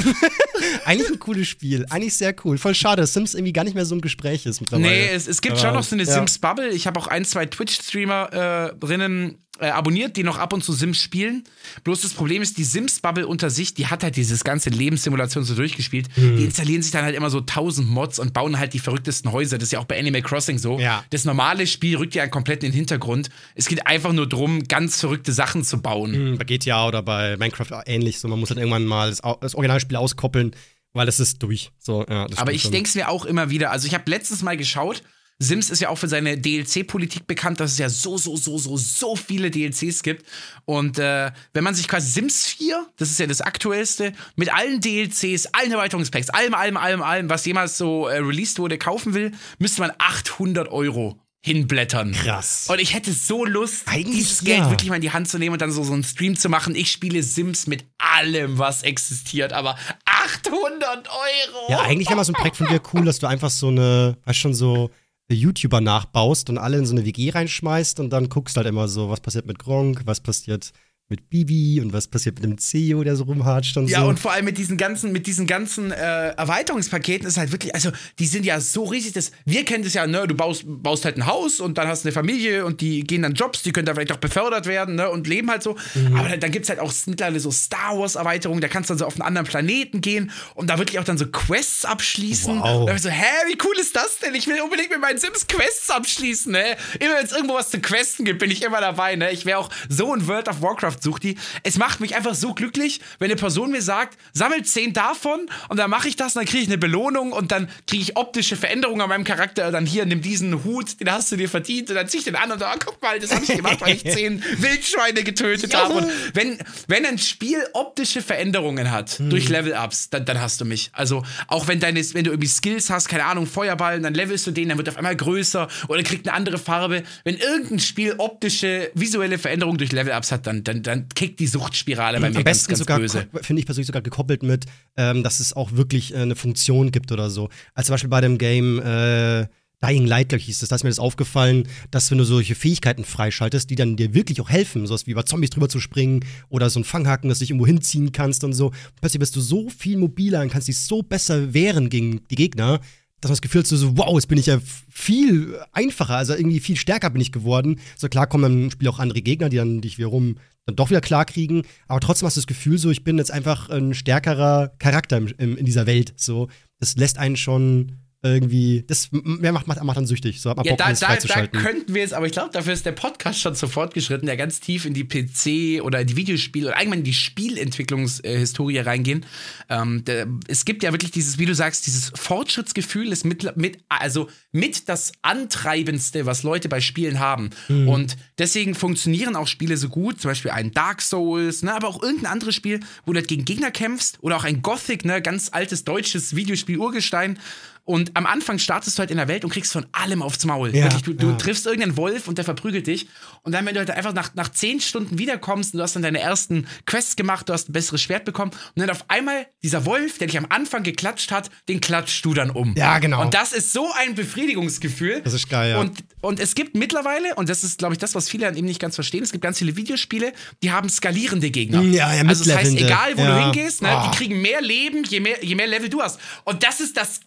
Eigentlich ein cooles Spiel. Eigentlich sehr cool. Voll schade, dass Sims irgendwie gar nicht mehr so ein Gespräch ist mittlerweile. Nee, es, es gibt Aber, schon noch so eine ja. Sims-Bubble. Ich habe auch ein, zwei Twitch-Streamerinnen äh, abonniert, die noch ab und zu Sims spielen. Bloß das Problem ist, die Sims-Bubble unter sich, die hat halt dieses ganze Lebenssimulation so durchgespielt. Hm. Die installieren sich dann halt immer so tausend Mods und bauen halt die verrücktesten Häuser. Das ist ja auch bei Animal Crossing so. Ja. Das normale Spiel rückt ja komplett in den Hintergrund. Es geht einfach nur darum, ganz verrückte Sachen zu bauen. Hm, Bei GTA oder bei Minecraft ähnlich. So, man muss dann irgendwann mal das, das Originalspiel auskoppeln, weil es ist durch. So, ja, Aber ich denke es mir auch immer wieder. Also ich habe letztens mal geschaut. Sims ist ja auch für seine DLC-Politik bekannt, dass es ja so, so, so, so, so viele DLCs gibt. Und äh, wenn man sich quasi Sims 4, das ist ja das aktuellste, mit allen DLCs, allen Erweiterungspacks, allem, allem, allem, allem, was jemals so äh, released wurde, kaufen will, müsste man 800 Euro hinblättern. Krass. Und ich hätte so Lust, Eigentlich dieses ja. Geld wirklich mal in die Hand zu nehmen und dann so, so einen Stream zu machen. Ich spiele Sims mit allem, was existiert, aber 800 Euro! Ja, eigentlich wäre mal so ein Projekt von dir cool, dass du einfach so eine, weißt schon, so YouTuber nachbaust und alle in so eine WG reinschmeißt und dann guckst halt immer so, was passiert mit Gronk, was passiert mit Bibi und was passiert mit dem CEO, der so rumhatscht und Ja, so. und vor allem mit diesen ganzen, mit diesen ganzen äh, Erweiterungspaketen ist halt wirklich, also die sind ja so riesig, dass wir kennen das ja, ne, du baust, baust halt ein Haus und dann hast du eine Familie und die gehen dann Jobs, die können da vielleicht auch befördert werden, ne, und leben halt so. Mhm. Aber dann, dann gibt's halt auch mittlerweile so Star Wars Erweiterungen, da kannst du dann so auf einen anderen Planeten gehen und da wirklich auch dann so Quests abschließen. Wow. Und dann so, hä, wie cool ist das denn? Ich will unbedingt mit meinen Sims Quests abschließen, ne? Immer wenn es irgendwo was zu questen gibt, bin ich immer dabei, ne? Ich wäre auch so ein World of Warcraft sucht die. Es macht mich einfach so glücklich, wenn eine Person mir sagt, sammelt zehn davon und dann mache ich das und dann kriege ich eine Belohnung und dann kriege ich optische Veränderungen an meinem Charakter. Dann hier, nimm diesen Hut, den hast du dir verdient und dann zieh ich den an und dann, oh, guck mal, das habe ich gemacht, weil ich zehn Wildschweine getötet habe. Und wenn, wenn ein Spiel optische Veränderungen hat durch Level-Ups, dann, dann hast du mich. Also auch wenn, deine, wenn du irgendwie Skills hast, keine Ahnung, Feuerball, dann levelst du den, dann wird er auf einmal größer oder kriegt eine andere Farbe. Wenn irgendein Spiel optische, visuelle Veränderungen durch Level-Ups hat, dann, dann, dann kickt die Suchtspirale bei mir Am ganz, besten ganz sogar, böse. finde ich persönlich sogar gekoppelt mit, ähm, dass es auch wirklich äh, eine Funktion gibt oder so. Als zum Beispiel bei dem Game äh, Dying Light, glaube ich, hieß das, da ist mir das aufgefallen, dass wenn du solche Fähigkeiten freischaltest, die dann dir wirklich auch helfen, sowas wie über Zombies drüber zu springen oder so ein Fanghaken, dass du dich irgendwo hinziehen kannst und so. Plötzlich bist du so viel mobiler und kannst dich so besser wehren gegen die Gegner, dass man das Gefühl hat, so, wow, jetzt bin ich ja viel einfacher, also irgendwie viel stärker bin ich geworden. So klar kommen im Spiel auch andere Gegner, die dann dich wiederum dann doch wieder klar kriegen, aber trotzdem hast du das Gefühl, so, ich bin jetzt einfach ein stärkerer Charakter im, in dieser Welt. So, das lässt einen schon irgendwie, das mehr macht, macht, macht dann süchtig. So hat man Ja, Bock, da, da, da könnten wir jetzt, aber ich glaube, dafür ist der Podcast schon zu fortgeschritten, der ganz tief in die PC oder in die Videospiele oder allgemein in die Spielentwicklungshistorie reingehen. Ähm, der, es gibt ja wirklich dieses, wie du sagst, dieses Fortschrittsgefühl ist mit, mit, also mit das Antreibendste, was Leute bei Spielen haben. Mhm. Und deswegen funktionieren auch Spiele so gut, zum Beispiel ein Dark Souls, ne, aber auch irgendein anderes Spiel, wo du halt gegen Gegner kämpfst oder auch ein Gothic, ne, ganz altes deutsches Videospiel Urgestein. Und am Anfang startest du halt in der Welt und kriegst von allem aufs Maul. Ja, Wirklich, du, du ja. triffst irgendeinen Wolf und der verprügelt dich. Und dann, wenn du halt einfach nach, nach zehn Stunden wiederkommst und du hast dann deine ersten Quests gemacht, du hast ein besseres Schwert bekommen und dann auf einmal dieser Wolf, der dich am Anfang geklatscht hat, den klatschst du dann um. Ja, genau. Und das ist so ein Befriedigungsgefühl. Das ist geil, ja. Und, und es gibt mittlerweile, und das ist, glaube ich, das, was viele dann eben nicht ganz verstehen, es gibt ganz viele Videospiele, die haben skalierende Gegner. Ja, ja, Also das heißt, egal wo Ja. du hingehst, ne, Ah. die kriegen mehr Leben, je mehr, je mehr Level du hast. Und das ist das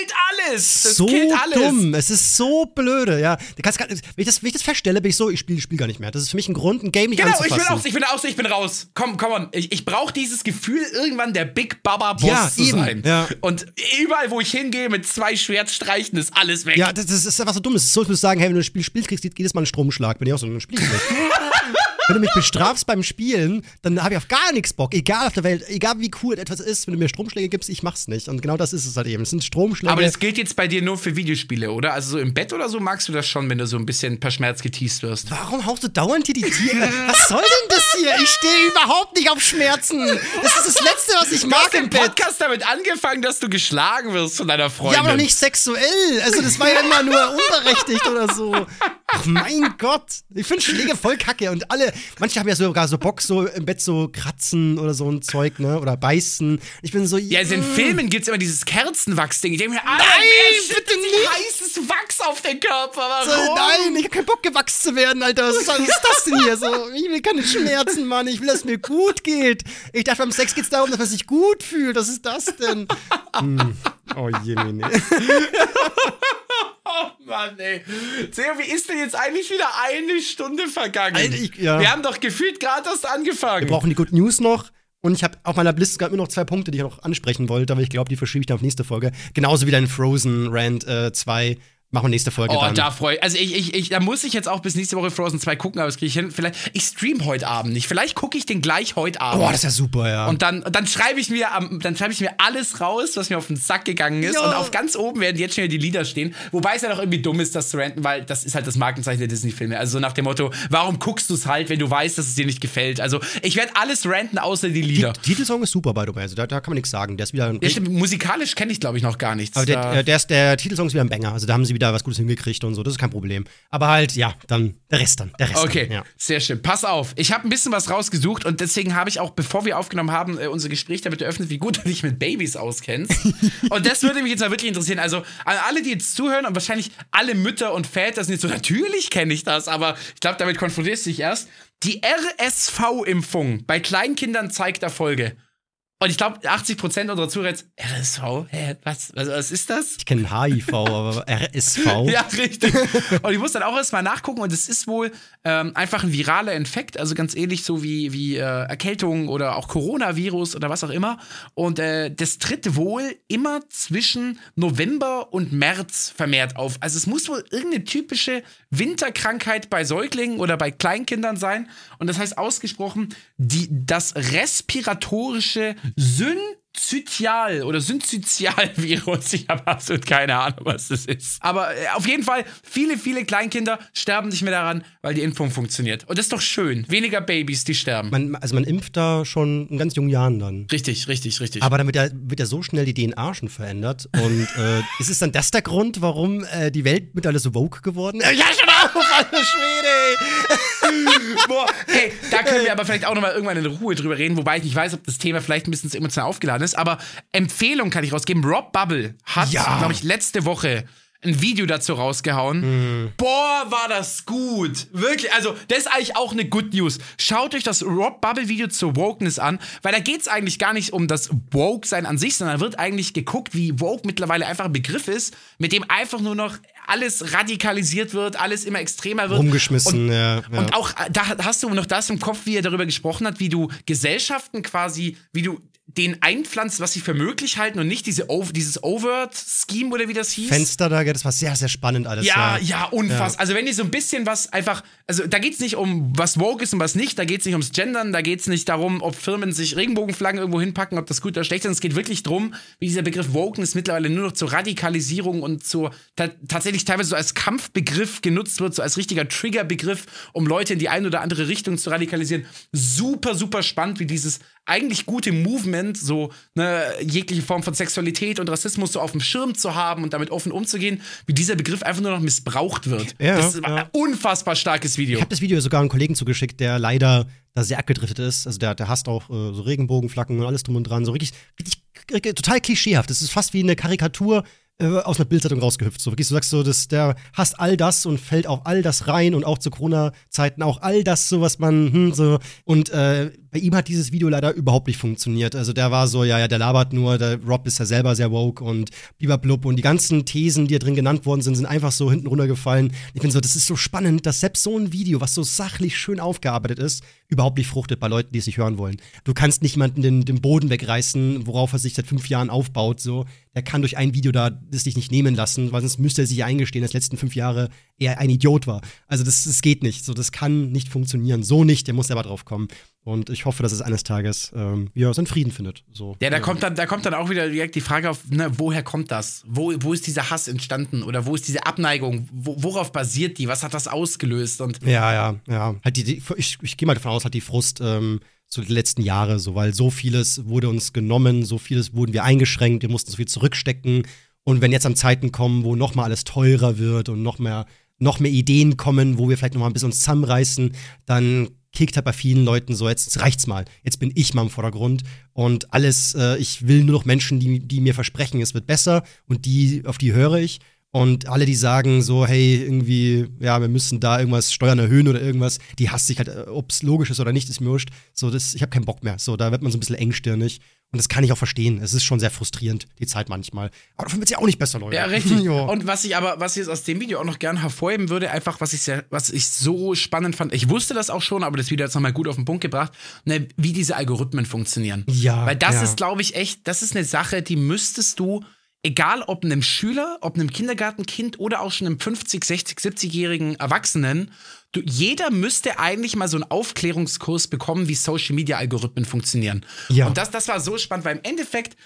killt alles. Das so killt alles. dumm. Es ist so blöde, ja. Du kannst gar, wenn, ich das, wenn ich das feststelle, bin ich so, ich spiele Spiel gar nicht mehr. Das ist für mich ein Grund, ein Game nicht Genau, ich anzufassen. bin auch, ich bin auch so, ich bin raus. Komm, komm on. Ich, ich brauche dieses Gefühl, irgendwann der Big Baba Boss Ja, zu eben, sein. ja. Und überall, wo ich hingehe, mit zwei Schwertstreichen, ist alles weg. Ja, das, das ist einfach so dumm. Es ist so, würdest du sagen, hey, wenn du ein Spiel spielst, kriegst du jedes Mal einen Stromschlag. Bin ich auch so, dann spiel ich. wenn du mich bestrafst beim Spielen, dann habe ich auf gar nichts Bock. Egal auf der Welt, egal wie cool etwas ist, wenn du mir Stromschläge gibst, ich mach's nicht. Und genau das ist es halt eben. Es sind Stromschläge. Aber das gilt jetzt bei dir nur für Videospiele, oder? Also so im Bett oder so magst du das schon, wenn du so ein bisschen per Schmerz geteased wirst. Warum haust du dauernd hier die Tiere? Was soll denn das hier? Ich stehe überhaupt nicht auf Schmerzen. Das ist das Letzte, was ich Du mag hast im Bett. Podcast damit angefangen, dass du geschlagen wirst von deiner Freundin. Ja, aber nicht sexuell. Also, das war ja immer nur unberechtigt oder so. Ach, mein Gott. Ich finde Schläge voll kacke. Und alle, manche haben ja sogar so Bock, so im Bett so kratzen oder so ein Zeug, ne? Oder beißen. Ich bin so. Ja, also in mm. Filmen gibt's immer dieses Kerzenwachs-Ding. Ich denke mir, Alter, Nein, bitte nicht. heißes Wachs auf den Körper. So, Warum? nein, ich hab keinen Bock gewachsen zu werden, Alter. Was ist, was ist das denn hier? So, ich will keine Schmerzen, Mann. Ich will, dass es mir gut geht. Ich dachte, beim Sex geht's darum, dass man sich gut fühlt. Was ist das denn? Hm. Oh je, nee. Oh Mann, ey. Theo, wie ist denn jetzt eigentlich wieder eine Stunde vergangen? Alter, ich- ja. Wir haben doch gefühlt gerade erst angefangen. Wir brauchen die Good News noch. Und ich habe auf meiner Liste gab mir noch zwei Punkte, die ich noch ansprechen wollte, aber ich glaube, die verschiebe ich dann auf nächste Folge. Genauso wie dein Frozen Rand äh, 2. Machen wir nächste Folge Oh, dann. da freue ich. Also ich, ich, ich, da muss ich jetzt auch bis nächste Woche Frozen 2 gucken, aber das kriege ich hin. Vielleicht, ich stream heute Abend nicht. Vielleicht gucke ich den gleich heute Abend. Boah, das ist ja super, ja. Und dann, dann schreibe ich mir dann schreibe ich mir alles raus, was mir auf den Sack gegangen ist. Ja. Und auf ganz oben werden jetzt schon wieder die Lieder stehen. Wobei es ja doch irgendwie dumm ist, das zu ranten, weil das ist halt das Markenzeichen der Disney-Filme. Also so nach dem Motto, warum guckst du es halt, wenn du weißt, dass es dir nicht gefällt? Also ich werde alles ranten, außer die Lieder. Der Titelsong ist super, by the way. Also da, da kann man nichts sagen. Der ist wieder ein. Ja, stimmt, musikalisch kenne ich, glaube ich, noch gar nichts. aber der, Da- äh, der, ist, der Titelsong ist wieder ein Banger. Also da haben sie wieder was Gutes hingekriegt und so. Das ist kein Problem. Aber halt, ja, dann der Rest dann. Der Rest Okay, Dann, ja. sehr schön. Pass auf, ich habe ein bisschen was rausgesucht und deswegen habe ich auch, bevor wir aufgenommen haben, äh, unser Gespräch damit eröffnet, wie gut du dich mit Babys auskennst. und das würde mich jetzt mal wirklich interessieren. Also an alle, die jetzt zuhören und wahrscheinlich alle Mütter und Väter sind jetzt so, natürlich kenne ich das, aber ich glaube, damit konfrontierst du dich erst. Die RSV-Impfung bei Kleinkindern zeigt Erfolge. Und ich glaube, 80% unserer Zuhörer jetzt, RSV? Hä, was, was, was ist das? Ich kenne HIV, aber RSV. Ja, richtig. Und ich muss dann auch erstmal nachgucken und es ist wohl ähm, einfach ein viraler Infekt, also ganz ähnlich so wie, wie äh, Erkältung oder auch Coronavirus oder was auch immer. Und äh, das tritt wohl immer zwischen November und März vermehrt auf. Also es muss wohl irgendeine typische Winterkrankheit bei Säuglingen oder bei Kleinkindern sein. Und das heißt ausgesprochen, die, das respiratorische Sünde Synzytial oder Synzytialvirus. Ich habe absolut keine Ahnung, was das ist. Aber äh, auf jeden Fall, viele, viele Kleinkinder sterben nicht mehr daran, weil die Impfung funktioniert. Und das ist doch schön. Weniger Babys, die sterben. Man, also man impft da schon in ganz jungen Jahren dann. richtig, richtig, richtig. Aber damit ja, wird ja so schnell die DNA schon verändert. Und äh, ist es dann das der Grund, warum äh, die Welt mittlerweile so woke geworden ist? Ja, schon auf, alter Schwede! Boah, hey, da können wir aber vielleicht auch nochmal irgendwann in Ruhe drüber reden, wobei ich nicht weiß, ob das Thema vielleicht ein bisschen emotional aufgeladen ist. Aber Empfehlung kann ich rausgeben. Rob Bubble hat, Ja. glaube ich, letzte Woche ein Video dazu rausgehauen. Boah, war das gut. Wirklich, also das ist eigentlich auch eine Good News. Schaut euch das Rob Bubble Video zur Wokeness an, weil da geht es eigentlich gar nicht um das Woke-Sein an sich, sondern da wird eigentlich geguckt, wie Woke mittlerweile einfach ein Begriff ist, mit dem einfach nur noch alles radikalisiert wird, alles immer extremer wird. Rumgeschmissen, Und, ja, ja. und auch da hast du noch das im Kopf, wie er darüber gesprochen hat, wie du Gesellschaften quasi, wie du den einpflanzt, was sie für möglich halten und nicht diese Ov dieses Overt-Scheme oder wie das hieß. Fenster da, das war sehr, sehr spannend alles. Ja, ja, unfassbar. Also wenn ihr so ein bisschen was einfach, also da geht's nicht um, was woke ist und was nicht, da geht's nicht ums Gendern, da geht's nicht darum, ob Firmen sich Regenbogenflaggen irgendwo hinpacken, ob das gut oder schlecht ist, sondern es geht wirklich drum, wie dieser Begriff Wokeness mittlerweile nur noch zur Radikalisierung und zur ta tatsächlich teilweise so als Kampfbegriff genutzt wird, so als richtiger Triggerbegriff, um Leute in die eine oder andere Richtung zu radikalisieren. Super, super spannend, wie dieses eigentlich gute Movement, so ne, jegliche Form von Sexualität und Rassismus so auf dem Schirm zu haben und damit offen umzugehen, wie dieser Begriff einfach nur noch missbraucht wird. Ja, das war ja. ein unfassbar starkes Video. Ich habe das Video sogar einem Kollegen zugeschickt, der leider da sehr abgedriftet ist. Also der, der hasst auch äh, so Regenbogenflaggen und alles drum und dran. So richtig, richtig, total klischeehaft. Das ist fast wie eine Karikatur äh, aus einer Bildzeitung rausgehüpft. So wirklich, du sagst so, dass der hasst all das und fällt auf all das rein und auch zu Corona-Zeiten auch all das, so was man, hm, so. Und äh, bei ihm hat dieses Video leider überhaupt nicht funktioniert. Also der war so, ja, ja, der labert nur, der Rob ist ja selber sehr woke und blub und die ganzen Thesen, die da drin genannt worden sind, sind einfach so hinten runtergefallen. Ich bin so, das ist so spannend, dass selbst so ein Video, was so sachlich schön aufgearbeitet ist, überhaupt nicht fruchtet bei Leuten, die es nicht hören wollen. Du kannst nicht jemanden den, den Boden wegreißen, worauf er sich seit fünf Jahren aufbaut, so. Der kann durch ein Video da das dich nicht nehmen lassen, weil sonst müsste er sich eingestehen, dass letzten fünf Jahre er ein Idiot war. Also das, das geht nicht. So, das kann nicht funktionieren. So nicht, der muss selber drauf kommen. Und ich hoffe, dass es eines Tages ähm, ja, seinen Frieden findet. So, ja, da kommt dann, da kommt dann auch wieder direkt die Frage auf, ne, woher kommt das? Wo, wo ist dieser Hass entstanden? Oder wo ist diese Abneigung? Wo, worauf basiert die? Was hat das ausgelöst? Und ja, ja, ja. Halt die, die ich, ich gehe mal davon aus, hat die Frust ähm, so die letzten Jahre so, weil so vieles wurde uns genommen, so vieles wurden wir eingeschränkt, wir mussten so viel zurückstecken. Und wenn jetzt an Zeiten kommen, wo noch mal alles teurer wird und noch mehr, noch mehr Ideen kommen, wo wir vielleicht noch mal ein bisschen uns zusammenreißen, dann kickt halt bei vielen Leuten so, jetzt, reicht's mal. Jetzt bin ich mal im Vordergrund und alles, äh, ich will nur noch Menschen, die, die mir versprechen, es wird besser und die, auf die höre ich. Und alle, die sagen so, hey, irgendwie, ja, wir müssen da irgendwas Steuern erhöhen oder irgendwas, die hasst ich halt, äh, ob es logisch ist oder nicht, ist mir wurscht. So, das, ich habe keinen Bock mehr. So, da wird man so ein bisschen engstirnig. Und das kann ich auch verstehen. Es ist schon sehr frustrierend, die Zeit manchmal. Aber davon wird es ja auch nicht besser, Leute. Ja, richtig. Und was ich aber, was ich jetzt aus dem Video auch noch gern hervorheben würde, einfach, was ich sehr, was ich so spannend fand, ich wusste das auch schon, aber das Video jetzt nochmal gut auf den Punkt gebracht, ne, wie diese Algorithmen funktionieren. Ja. Weil das ja. ist, glaube ich, echt, das ist eine Sache, die müsstest du egal ob einem Schüler, ob einem Kindergartenkind oder auch schon einem 50, 60, 70-jährigen Erwachsenen, du, jeder müsste eigentlich mal so einen Aufklärungskurs bekommen, wie Social Media Algorithmen funktionieren. Ja. Und das, das war so spannend, weil im Endeffekt,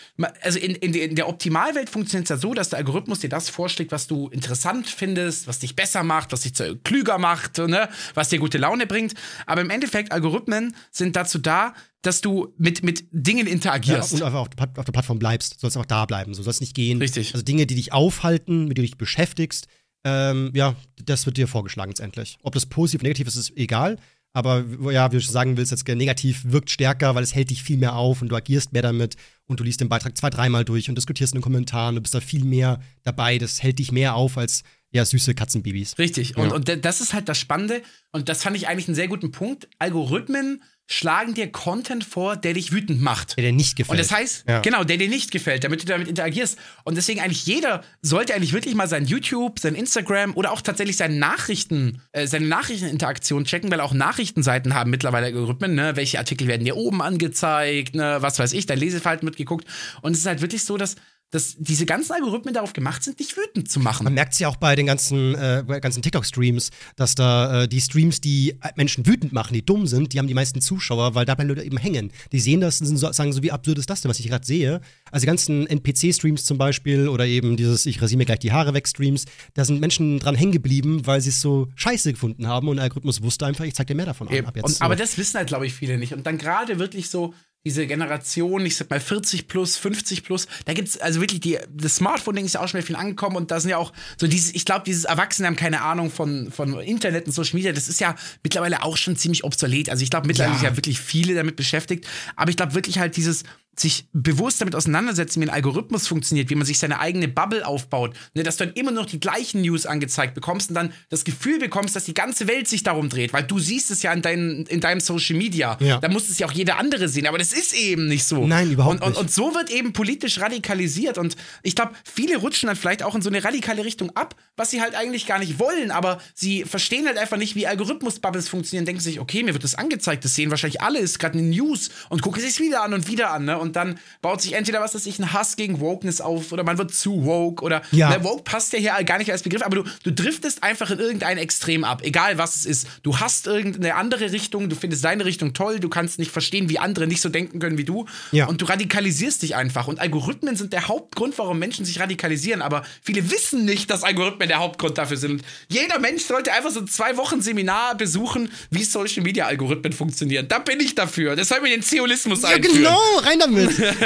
also in, in, in der Optimalwelt funktioniert es ja so, dass der Algorithmus dir das vorschlägt, was du interessant findest, was dich besser macht, was dich klüger macht, ne? was dir gute Laune bringt. Aber im Endeffekt, Algorithmen sind dazu da, dass du mit, mit Dingen interagierst. Ja, und einfach auf der, auf der Plattform bleibst. Du sollst einfach da bleiben. Du sollst nicht gehen. Richtig. Also Dinge, die dich aufhalten, mit denen du dich beschäftigst, ähm, ja, das wird dir vorgeschlagen letztendlich. Ob das positiv oder negativ ist, ist egal. Aber ja, wie du schon sagen willst, jetzt negativ wirkt stärker, weil es hält dich viel mehr auf und du agierst mehr damit und du liest den Beitrag zwei, dreimal durch und diskutierst in den Kommentaren, du bist da viel mehr dabei, das hält dich mehr auf als ja, süße Katzenbabys. Richtig. Und, ja. und das ist halt das Spannende. Und das fand ich eigentlich einen sehr guten Punkt. Algorithmen schlagen dir Content vor, der dich wütend macht. Der dir nicht gefällt. Und das heißt, ja. genau, der dir nicht gefällt, damit du damit interagierst. Und deswegen eigentlich jeder sollte eigentlich wirklich mal sein YouTube, sein Instagram oder auch tatsächlich seine Nachrichten, äh, seine Nachrichteninteraktion checken, weil auch Nachrichtenseiten haben mittlerweile Algorithmen, ne? Welche Artikel werden dir oben angezeigt, ne? Was weiß ich, dein Leseverhalten wird geguckt. Und es ist halt wirklich so, dass dass diese ganzen Algorithmen darauf gemacht sind, dich wütend zu machen. Man merkt es ja auch bei den ganzen, äh, ganzen TikTok-Streams, dass da äh, die Streams, die Menschen wütend machen, die dumm sind, die haben die meisten Zuschauer, weil da bleiben Leute eben hängen. Die sehen das und so, sagen so, wie absurd ist das denn, was ich gerade sehe. Also die ganzen NPC-Streams zum Beispiel oder eben dieses Ich rasiere mir gleich die Haare weg-Streams, da sind Menschen dran hängen geblieben, weil sie es so scheiße gefunden haben und der Algorithmus wusste einfach, ich zeig dir mehr davon an. Ab jetzt, und. Aber das wissen halt, glaube ich, viele nicht. Und dann gerade wirklich so diese Generation, ich sag mal 40 plus, 50 plus, da gibt's also wirklich die, das Smartphone-Ding ist ja auch schon mal viel angekommen und da sind ja auch so dieses, ich glaube, dieses Erwachsene haben keine Ahnung von, von Internet und Social Media, das ist ja mittlerweile auch schon ziemlich obsolet. Also ich glaube, mittlerweile ja. sind ja wirklich viele damit beschäftigt, aber ich glaube wirklich halt dieses, sich bewusst damit auseinandersetzen, wie ein Algorithmus funktioniert, wie man sich seine eigene Bubble aufbaut, ne, dass du dann immer noch die gleichen News angezeigt bekommst und dann das Gefühl bekommst, dass die ganze Welt sich darum dreht, weil du siehst es ja in, dein, in deinem Social Media. Ja. Da muss es ja auch jeder andere sehen, aber das ist eben nicht so. Nein, überhaupt und, nicht. Und, und so wird eben politisch radikalisiert und ich glaube, viele rutschen dann vielleicht auch in so eine radikale Richtung ab, was sie halt eigentlich gar nicht wollen, aber sie verstehen halt einfach nicht, wie Algorithmus-Bubbles funktionieren, denken sich, okay, mir wird das angezeigt, das sehen wahrscheinlich alle, ist gerade eine News und gucken sich es wieder an und wieder an, ne? Und dann baut sich entweder was, dass ich ein Hass gegen Wokeness auf oder man wird zu woke oder ja. ne, woke passt ja hier gar nicht als Begriff, aber du, du driftest einfach in irgendein Extrem ab, egal was es ist. Du hast irgendeine andere Richtung, du findest deine Richtung toll, du kannst nicht verstehen, wie andere nicht so denken können wie du ja. und du radikalisierst dich einfach. Und Algorithmen sind der Hauptgrund, warum Menschen sich radikalisieren, aber viele wissen nicht, dass Algorithmen der Hauptgrund dafür sind. Und jeder Mensch sollte einfach so zwei Wochen Seminar besuchen, wie Social Media Algorithmen funktionieren. Da bin ich dafür. Das soll mir den Zeolismus ja, einführen. genau, rein damit.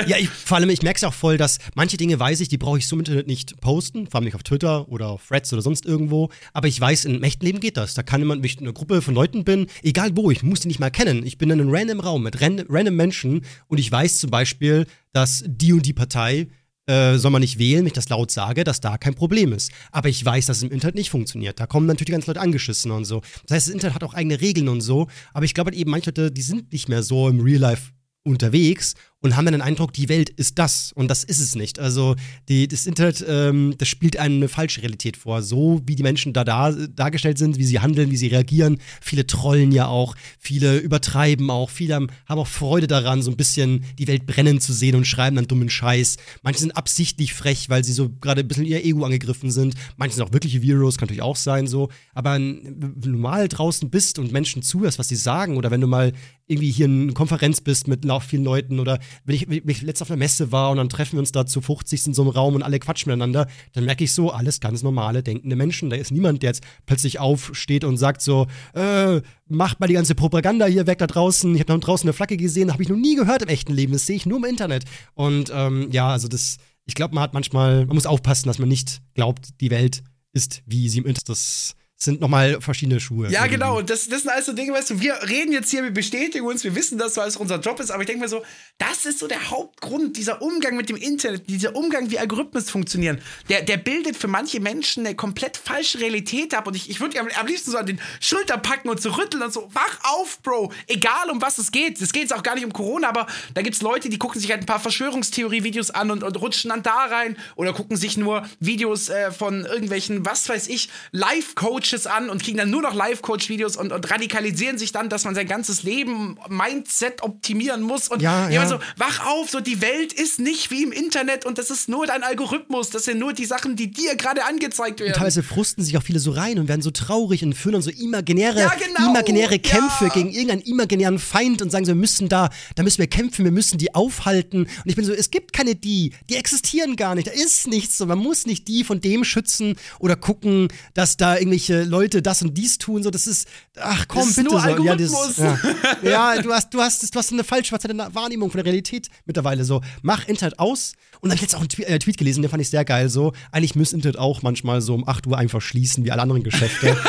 Ja, ich, vor allem, ich merke es auch voll, dass manche Dinge weiß ich, die brauche ich so im Internet nicht posten, vor allem nicht auf Twitter oder auf Threads oder sonst irgendwo. Aber ich weiß, im echten Leben geht das. Da kann jemand, wenn ich in einer Gruppe von Leuten bin, egal wo, ich muss die nicht mal kennen. Ich bin in einem random Raum mit random Menschen und ich weiß zum Beispiel, dass die und die Partei äh, soll man nicht wählen, wenn ich das laut sage, dass da kein Problem ist. Aber ich weiß, dass es im Internet nicht funktioniert. Da kommen natürlich die ganzen Leute angeschissen und so. Das heißt, das Internet hat auch eigene Regeln und so. Aber ich glaube halt eben, manche Leute, die sind nicht mehr so im Real Life unterwegs und haben dann den Eindruck, die Welt ist das und das ist es nicht. Also die, das Internet, ähm, das spielt eine falsche Realität vor. So wie die Menschen da, da dargestellt sind, wie sie handeln, wie sie reagieren. Viele trollen ja auch, viele übertreiben auch, viele haben, auch Freude daran, so ein bisschen die Welt brennen zu sehen und schreiben dann dummen Scheiß. Manche sind absichtlich frech, weil sie so gerade ein bisschen ihr Ego angegriffen sind. Manche sind auch wirkliche Virus, kann natürlich auch sein so. Aber wenn du mal draußen bist und Menschen zuhörst, was sie sagen, oder wenn du mal irgendwie hier in Konferenz bist mit vielen Leuten oder wenn ich, wenn ich letztens auf einer Messe war und dann treffen wir uns da zu 50 in so einem Raum und alle quatschen miteinander, dann merke ich so, alles ganz normale, denkende Menschen. Da ist niemand, der jetzt plötzlich aufsteht und sagt so, äh, macht mal die ganze Propaganda hier weg da draußen. Ich habe noch draußen eine Flagge gesehen, habe ich noch nie gehört im echten Leben. Das sehe ich nur im Internet. Und ähm, ja, also das, ich glaube, man hat manchmal, man muss aufpassen, dass man nicht glaubt, die Welt ist, wie sie im Internet. Das sind nochmal verschiedene Schuhe. Ja, genau. Und das, das sind also Dinge, weißt du, wir reden jetzt hier, wir bestätigen uns, wir wissen, dass das unser Job ist, aber ich denke mir so, das ist so der Hauptgrund, dieser Umgang mit dem Internet, dieser Umgang, wie Algorithmen funktionieren. Der, der bildet für manche Menschen eine komplett falsche Realität ab. Und ich, ich würde am, am liebsten so an den Schulter packen und so rütteln und so, wach auf, Bro. Egal um was es geht. Es geht jetzt auch gar nicht um Corona, aber da gibt es Leute, die gucken sich halt ein paar Verschwörungstheorie-Videos an und, und rutschen dann da rein oder gucken sich nur Videos äh, von irgendwelchen, was weiß ich, Live-Coaches Coaches an und kriegen dann nur noch Live-Coach-Videos und, und, radikalisieren sich dann, dass man sein ganzes Leben, Mindset optimieren muss. Und ja, ja. so, wach auf, so die Welt ist nicht wie im Internet und das ist nur dein Algorithmus. Das sind nur die Sachen, die dir gerade angezeigt werden. Und teilweise frusten sich auch viele so rein und werden so traurig und führen dann so imaginäre, ja, genau. imaginäre Kämpfe ja. gegen irgendeinen imaginären Feind und sagen so, wir müssen da, da müssen wir kämpfen, wir müssen die aufhalten. Und ich bin so, es gibt keine die, die existieren gar nicht, da ist nichts so. Man muss nicht die von dem schützen oder gucken, dass da irgendwelche Leute das und dies tun, so das ist, ach komm, das ist bitte nur so. Ja, das, ja. ja, du hast, du hast, du hast eine falsche Wahrnehmung von der Realität mittlerweile so. Mach Internet aus. Und dann habe ich jetzt auch einen Tweet, äh, Tweet gelesen, den fand ich sehr geil. So, eigentlich müsste Internet auch manchmal so um 8 Uhr einfach schließen, wie alle anderen Geschäfte.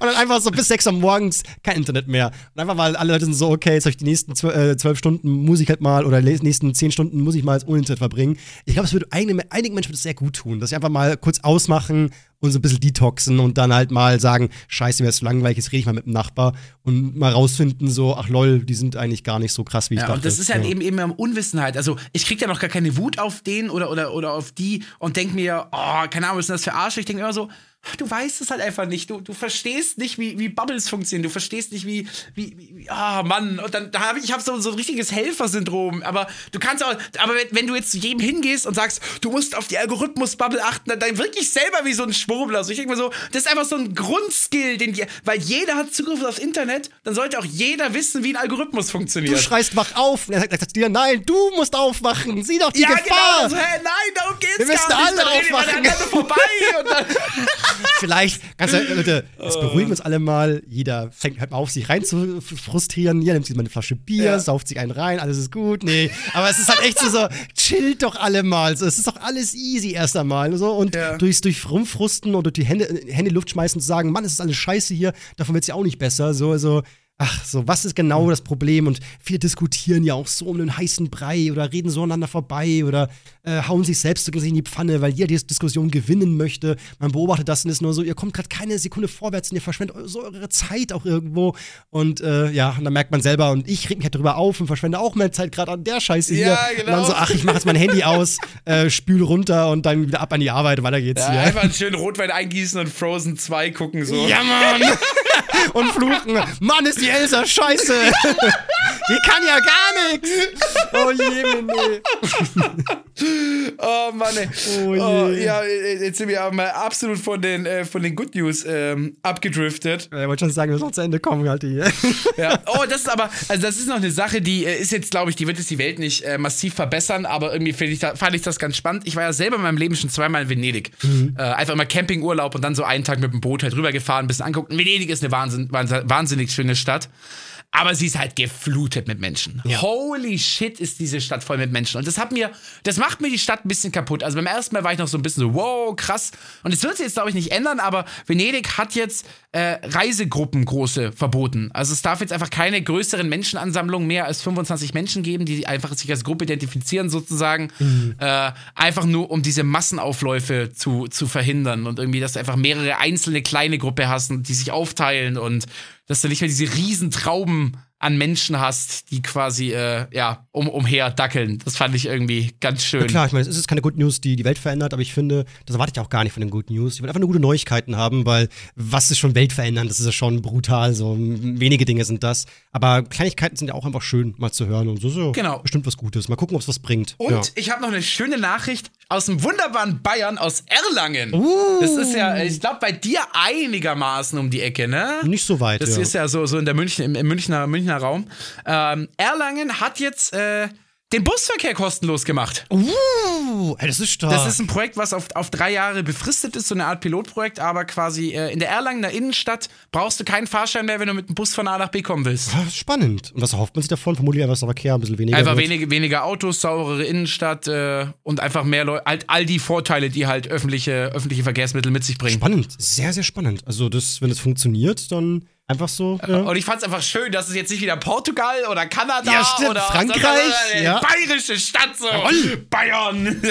Und dann einfach so bis 6 Uhr morgens kein Internet mehr. Und einfach mal alle Leute sind so, okay, jetzt habe ich die nächsten äh, zwölf, äh, Stunden muss ich halt mal, oder die nächsten zehn Stunden muss ich mal ohne Internet verbringen. Ich glaube, es würde einigen, einigen Menschen das sehr gut tun, dass sie einfach mal kurz ausmachen und so ein bisschen detoxen und dann halt mal sagen, scheiße, mir ist zu langweilig, jetzt rede ich mal mit dem Nachbar und mal rausfinden, so, ach lol, die sind eigentlich gar nicht so krass, wie ich ja, dachte. Und das ist halt ja. eben eben Unwissenheit. Also ich kriege ja noch gar keine Wut auf den oder, oder, oder auf die und denke mir, oh, keine Ahnung, was ist das für Arsch? Ich denke immer so, du weißt es halt einfach nicht. Du, du verstehst nicht, wie, wie Bubbles funktionieren. Du verstehst nicht, wie, wie, ah, Mann. Und dann da habe ich, ich habe so, so ein richtiges Helfersyndrom. Aber du kannst auch, aber wenn, wenn, du jetzt zu jedem hingehst und sagst, du musst auf die Algorithmus-Bubble achten, dann, dann wirklich selber wie so ein Schwurbler. Also ich denke mal so, das ist einfach so ein Grundskill, den die, weil jeder hat Zugriff aufs Internet, dann sollte auch jeder wissen, wie ein Algorithmus funktioniert. Du schreist, wach auf. Und er sagt, dir, nein, du musst aufwachen. Sieh doch die ja, Gefahr. Genau, also, hey, nein, darum geht's Wir müssen gar alle nicht. aufwachen. Dann vorbei und dann Vielleicht, ganz ehrlich, Leute, jetzt beruhigen wir uns alle mal. Jeder fängt halt mal auf, sich rein zu frustrieren. Jeder nimmt sich mal eine Flasche Bier, ja. sauft sich einen rein, alles ist gut. Nee, aber es ist halt echt so, so chillt doch alle mal. So, es ist doch alles easy erst einmal. So. Und ja. durchs, durch Rumfrusten und durch die Hände, Hände in die Luft schmeißen und sagen, Mann, es ist alles scheiße hier, davon wird es ja auch nicht besser. So, so ach, so, was ist genau das Problem? Und viele diskutieren ja auch so um einen heißen Brei oder reden so aneinander vorbei oder äh, hauen sich selbst in die Pfanne, weil jeder die Diskussion gewinnen möchte. Man beobachtet das und ist nur so, ihr kommt gerade keine Sekunde vorwärts und ihr verschwendet so eure Zeit auch irgendwo. Und äh, ja, und dann merkt man selber, und ich reg mich halt darüber auf und verschwende auch mehr Zeit gerade an der Scheiße hier. Ja, genau. Und dann so, ach, ich mache jetzt mein Handy aus, äh, spüle runter und dann wieder ab an die Arbeit, weiter geht's ja, hier. Einfach einen schönen Rotwein eingießen und Frozen 2 gucken so. Ja, Mann! und fluchen. Mann, ist die Elsa scheiße. die kann ja gar nichts. Oh je, nee. oh Mann, ey. Oh, je. Oh, ja, jetzt sind wir aber mal absolut von den, äh, von den Good News ähm, abgedriftet. Ja, ich wollte schon sagen, wir noch zu Ende kommen halt hier. ja. Oh, das ist aber, also das ist noch eine Sache, die äh, ist jetzt, glaube ich, die wird jetzt die Welt nicht äh, massiv verbessern, aber irgendwie ich, da, fand ich das ganz spannend. Ich war ja selber in meinem Leben schon zweimal in Venedig. Mhm. Äh, einfach immer Campingurlaub und dann so einen Tag mit dem Boot halt rübergefahren, ein bisschen angucken. Venedig ist eine Wahnsinn, wahnsinnig schöne Stadt. Aber sie ist halt geflutet mit Menschen. Ja. Holy shit, ist diese Stadt voll mit Menschen. Und das hat mir, das macht mir die Stadt ein bisschen kaputt. Also beim ersten Mal war ich noch so ein bisschen so, wow, krass. Und es wird sich jetzt, glaube ich, nicht ändern, aber Venedig hat jetzt äh, Reisegruppen große verboten. Also es darf jetzt einfach keine größeren Menschenansammlungen mehr als 25 Menschen geben, die einfach sich als Gruppe identifizieren sozusagen. Äh, einfach nur, um diese Massenaufläufe zu, zu verhindern und irgendwie, dass du einfach mehrere einzelne kleine Gruppe hast, die sich aufteilen und dass du nicht mehr diese riesen Trauben an Menschen hast, die quasi äh, ja um, umher dackeln. Das fand ich irgendwie ganz schön. Ja, klar, ich meine, es ist keine Good News, die die Welt verändert, aber ich finde, das erwarte ich auch gar nicht von den Good News. Ich will einfach nur gute Neuigkeiten haben, weil was ist schon Welt verändern? Das ist ja schon brutal. So wenige Dinge sind das. Aber Kleinigkeiten sind ja auch einfach schön, mal zu hören. Und so ja Genau. bestimmt was Gutes. Mal gucken, ob es was bringt. Und ja. ich habe noch eine schöne Nachricht aus dem wunderbaren Bayern, aus Erlangen. Uh. Das ist ja, ich glaube, bei dir einigermaßen um die Ecke, ne? Nicht so weit. Das ja. ist ja so, so in der München, im, im Münchner, Münchner Raum. Ähm, Erlangen hat jetzt äh, den Busverkehr kostenlos gemacht. Uh, das ist stark. Das ist ein Projekt, was auf, auf drei Jahre befristet ist, so eine Art Pilotprojekt, aber quasi äh, in der Erlangener Innenstadt brauchst du keinen Fahrschein mehr, wenn du mit dem Bus von A nach B kommen willst. Spannend. Und was erhofft man sich davon? Vermutlich einfach, dass der Verkehr ein bisschen weniger Einfach wird. wenige, weniger Autos, saurere Innenstadt äh, und einfach mehr Leute, halt all die Vorteile, die halt öffentliche, öffentliche Verkehrsmittel mit sich bringen. Spannend. Sehr, sehr spannend. Also, das, wenn es funktioniert, dann einfach so. Ja. Und ich fand's einfach schön, dass es jetzt nicht wieder Portugal oder Kanada Ja, oder Frankreich, sondern ja. bayerische Stadt so. Jawohl. Bayern.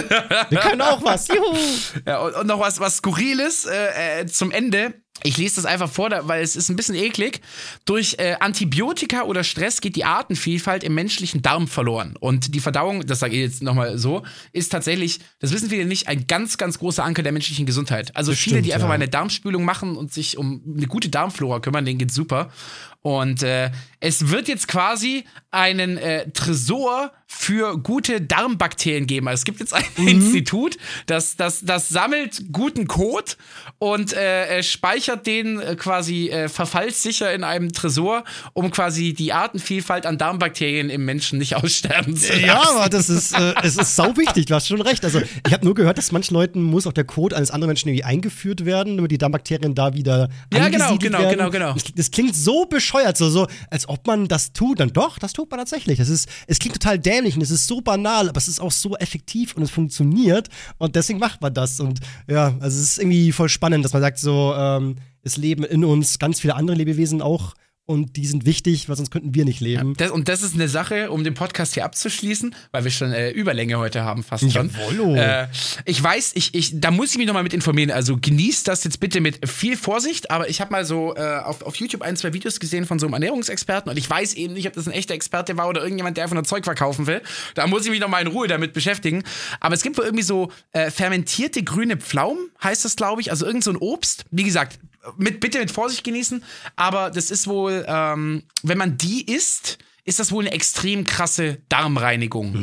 Wir können auch was. Juhu. Ja, und, und noch was, was Skurriles äh, äh, zum Ende. Ich lese das einfach vor, weil es ist ein bisschen eklig. Durch äh, Antibiotika oder Stress geht die Artenvielfalt im menschlichen Darm verloren. Und die Verdauung, das sage ich jetzt nochmal so, ist tatsächlich, das wissen viele nicht, ein ganz, ganz großer Anker der menschlichen Gesundheit. Also Das viele, die einfach ja. mal eine Darmspülung machen und sich um eine gute Darmflora kümmern, denen geht's super. Und äh, es wird jetzt quasi einen äh, Tresor für gute Darmbakterien geben. Also es gibt jetzt ein Mhm. Institut, das, das, das sammelt guten Code und äh, äh, speichert den äh, quasi äh, verfallssicher in einem Tresor, um quasi die Artenvielfalt an Darmbakterien im Menschen nicht aussterben zu lassen. Ja, aber das ist, es ist sau wichtig, du hast schon recht. Also, ich habe nur gehört, dass manchen Leuten muss auch der Code eines anderen Menschen irgendwie eingeführt werden, damit die Darmbakterien da wieder Ja, genau, angesiedelt genau, werden. genau, genau. Das, das klingt so bescheuert, so, so, als ob man das tut. Dann doch, das tut man tatsächlich. Das ist, es klingt total dämlich und es ist so banal, aber es ist auch so effektiv und es funktioniert und deswegen macht man das. Und ja, also es ist irgendwie voll spannend, dass man sagt, so, ähm, es leben in uns ganz viele andere Lebewesen auch und die sind wichtig, weil sonst könnten wir nicht leben. Das, und das ist eine Sache, um den Podcast hier abzuschließen, weil wir schon äh, Überlänge heute haben, fast schon. Jawollo. Äh, ich weiß, ich, ich, da muss ich mich nochmal mit informieren. Also genießt das jetzt bitte mit viel Vorsicht, aber ich habe mal so äh, auf, auf YouTube ein, zwei Videos gesehen von so einem Ernährungsexperten und ich weiß eben nicht, ob das ein echter Experte war oder irgendjemand, der einfach nur Zeug verkaufen will. Da muss ich mich nochmal in Ruhe damit beschäftigen. Aber es gibt wohl irgendwie so äh, fermentierte grüne Pflaumen, heißt das, glaube ich. Also irgend so ein Obst. Wie gesagt, mit, bitte mit Vorsicht genießen, aber das ist wohl, ähm, wenn man die isst, ist das wohl eine extrem krasse Darmreinigung.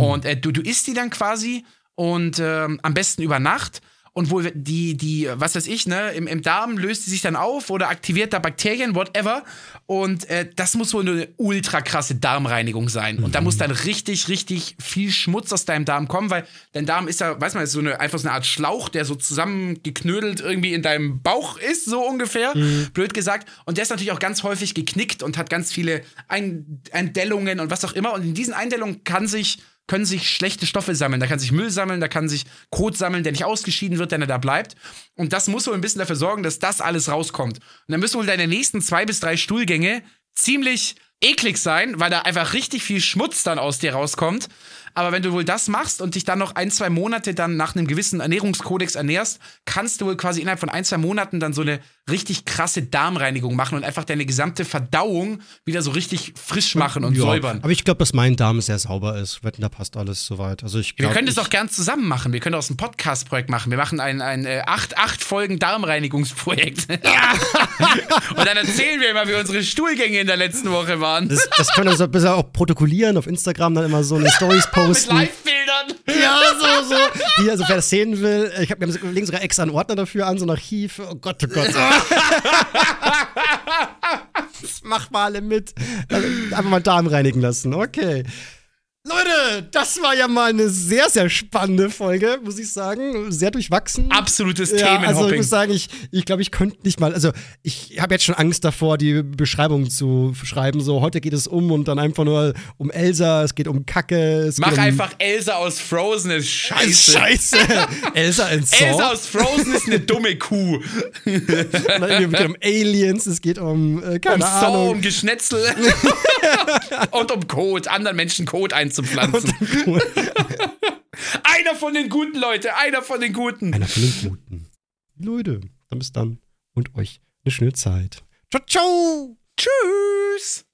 Und äh, du, du isst die dann quasi und ähm, am besten über Nacht. Und wohl die, die, was weiß ich, ne, im, im Darm löst sie sich dann auf oder aktiviert da Bakterien, whatever. Und äh, das muss wohl eine ultra krasse Darmreinigung sein. Und da muss dann richtig, richtig viel Schmutz aus deinem Darm kommen, weil dein Darm ist ja, weiß man, ist so eine, einfach so eine Art Schlauch, der so zusammengeknödelt irgendwie in deinem Bauch ist, so ungefähr, blöd gesagt. Und der ist natürlich auch ganz häufig geknickt und hat ganz viele Ein Eindellungen und was auch immer. Und in diesen Eindellungen kann sich können sich schlechte Stoffe sammeln. Da kann sich Müll sammeln, da kann sich Kot sammeln, der nicht ausgeschieden wird, der da bleibt. Und das muss wohl ein bisschen dafür sorgen, dass das alles rauskommt. Und dann müssen wohl deine nächsten zwei bis drei Stuhlgänge ziemlich eklig sein, weil da einfach richtig viel Schmutz dann aus dir rauskommt. Aber wenn du wohl das machst und dich dann noch ein, zwei Monate dann nach einem gewissen Ernährungskodex ernährst, kannst du wohl quasi innerhalb von ein, zwei Monaten dann so eine richtig krasse Darmreinigung machen und einfach deine gesamte Verdauung wieder so richtig frisch machen und Ja, säubern. Aber ich glaube, dass mein Darm sehr sauber ist. Wetten, da passt alles soweit. Also ich Wir glaub, können das doch gern zusammen machen. Wir können aus ein Podcast-Projekt machen. Wir machen ein, ein äh, acht, acht Folgen Darmreinigungsprojekt. Und dann erzählen wir immer, wie unsere Stuhlgänge in der letzten Woche waren. Das, das können wir so besser auch protokollieren auf Instagram, dann immer so eine Stories Mit posten. Live-Bildern. Ja, so, so. Hier, also wer das sehen will, ich hab, wir haben- legen sogar extra einen Ordner dafür an, so ein Archiv. Oh Gott, oh Gott. das macht mal alle mit. Also, einfach mal Darm reinigen lassen. Okay. Leute, das war ja mal eine sehr, sehr spannende Folge, muss ich sagen. Sehr durchwachsen. Absolutes ja, Also ich Themenhopping. muss sagen, ich glaube, ich, glaub, ich könnte nicht mal, also ich habe jetzt schon Angst davor, die Beschreibung zu schreiben. So, heute geht es um und dann einfach nur um Elsa, es geht um Kacke. Mach um einfach Elsa aus Frozen, ist scheiße. Scheiße. Elsa in Saw. Elsa aus Frozen ist eine dumme Kuh. es geht um Aliens, es geht um, äh, keine um Saw, Ahnung. um Geschnetzel und um Kot, anderen Menschen Kot einzupflanzen. einer von den Guten, Leute, einer von den Guten. Einer von den Guten. Leute, dann bis dann und euch eine schöne Zeit. Ciao, ciao. Tschüss.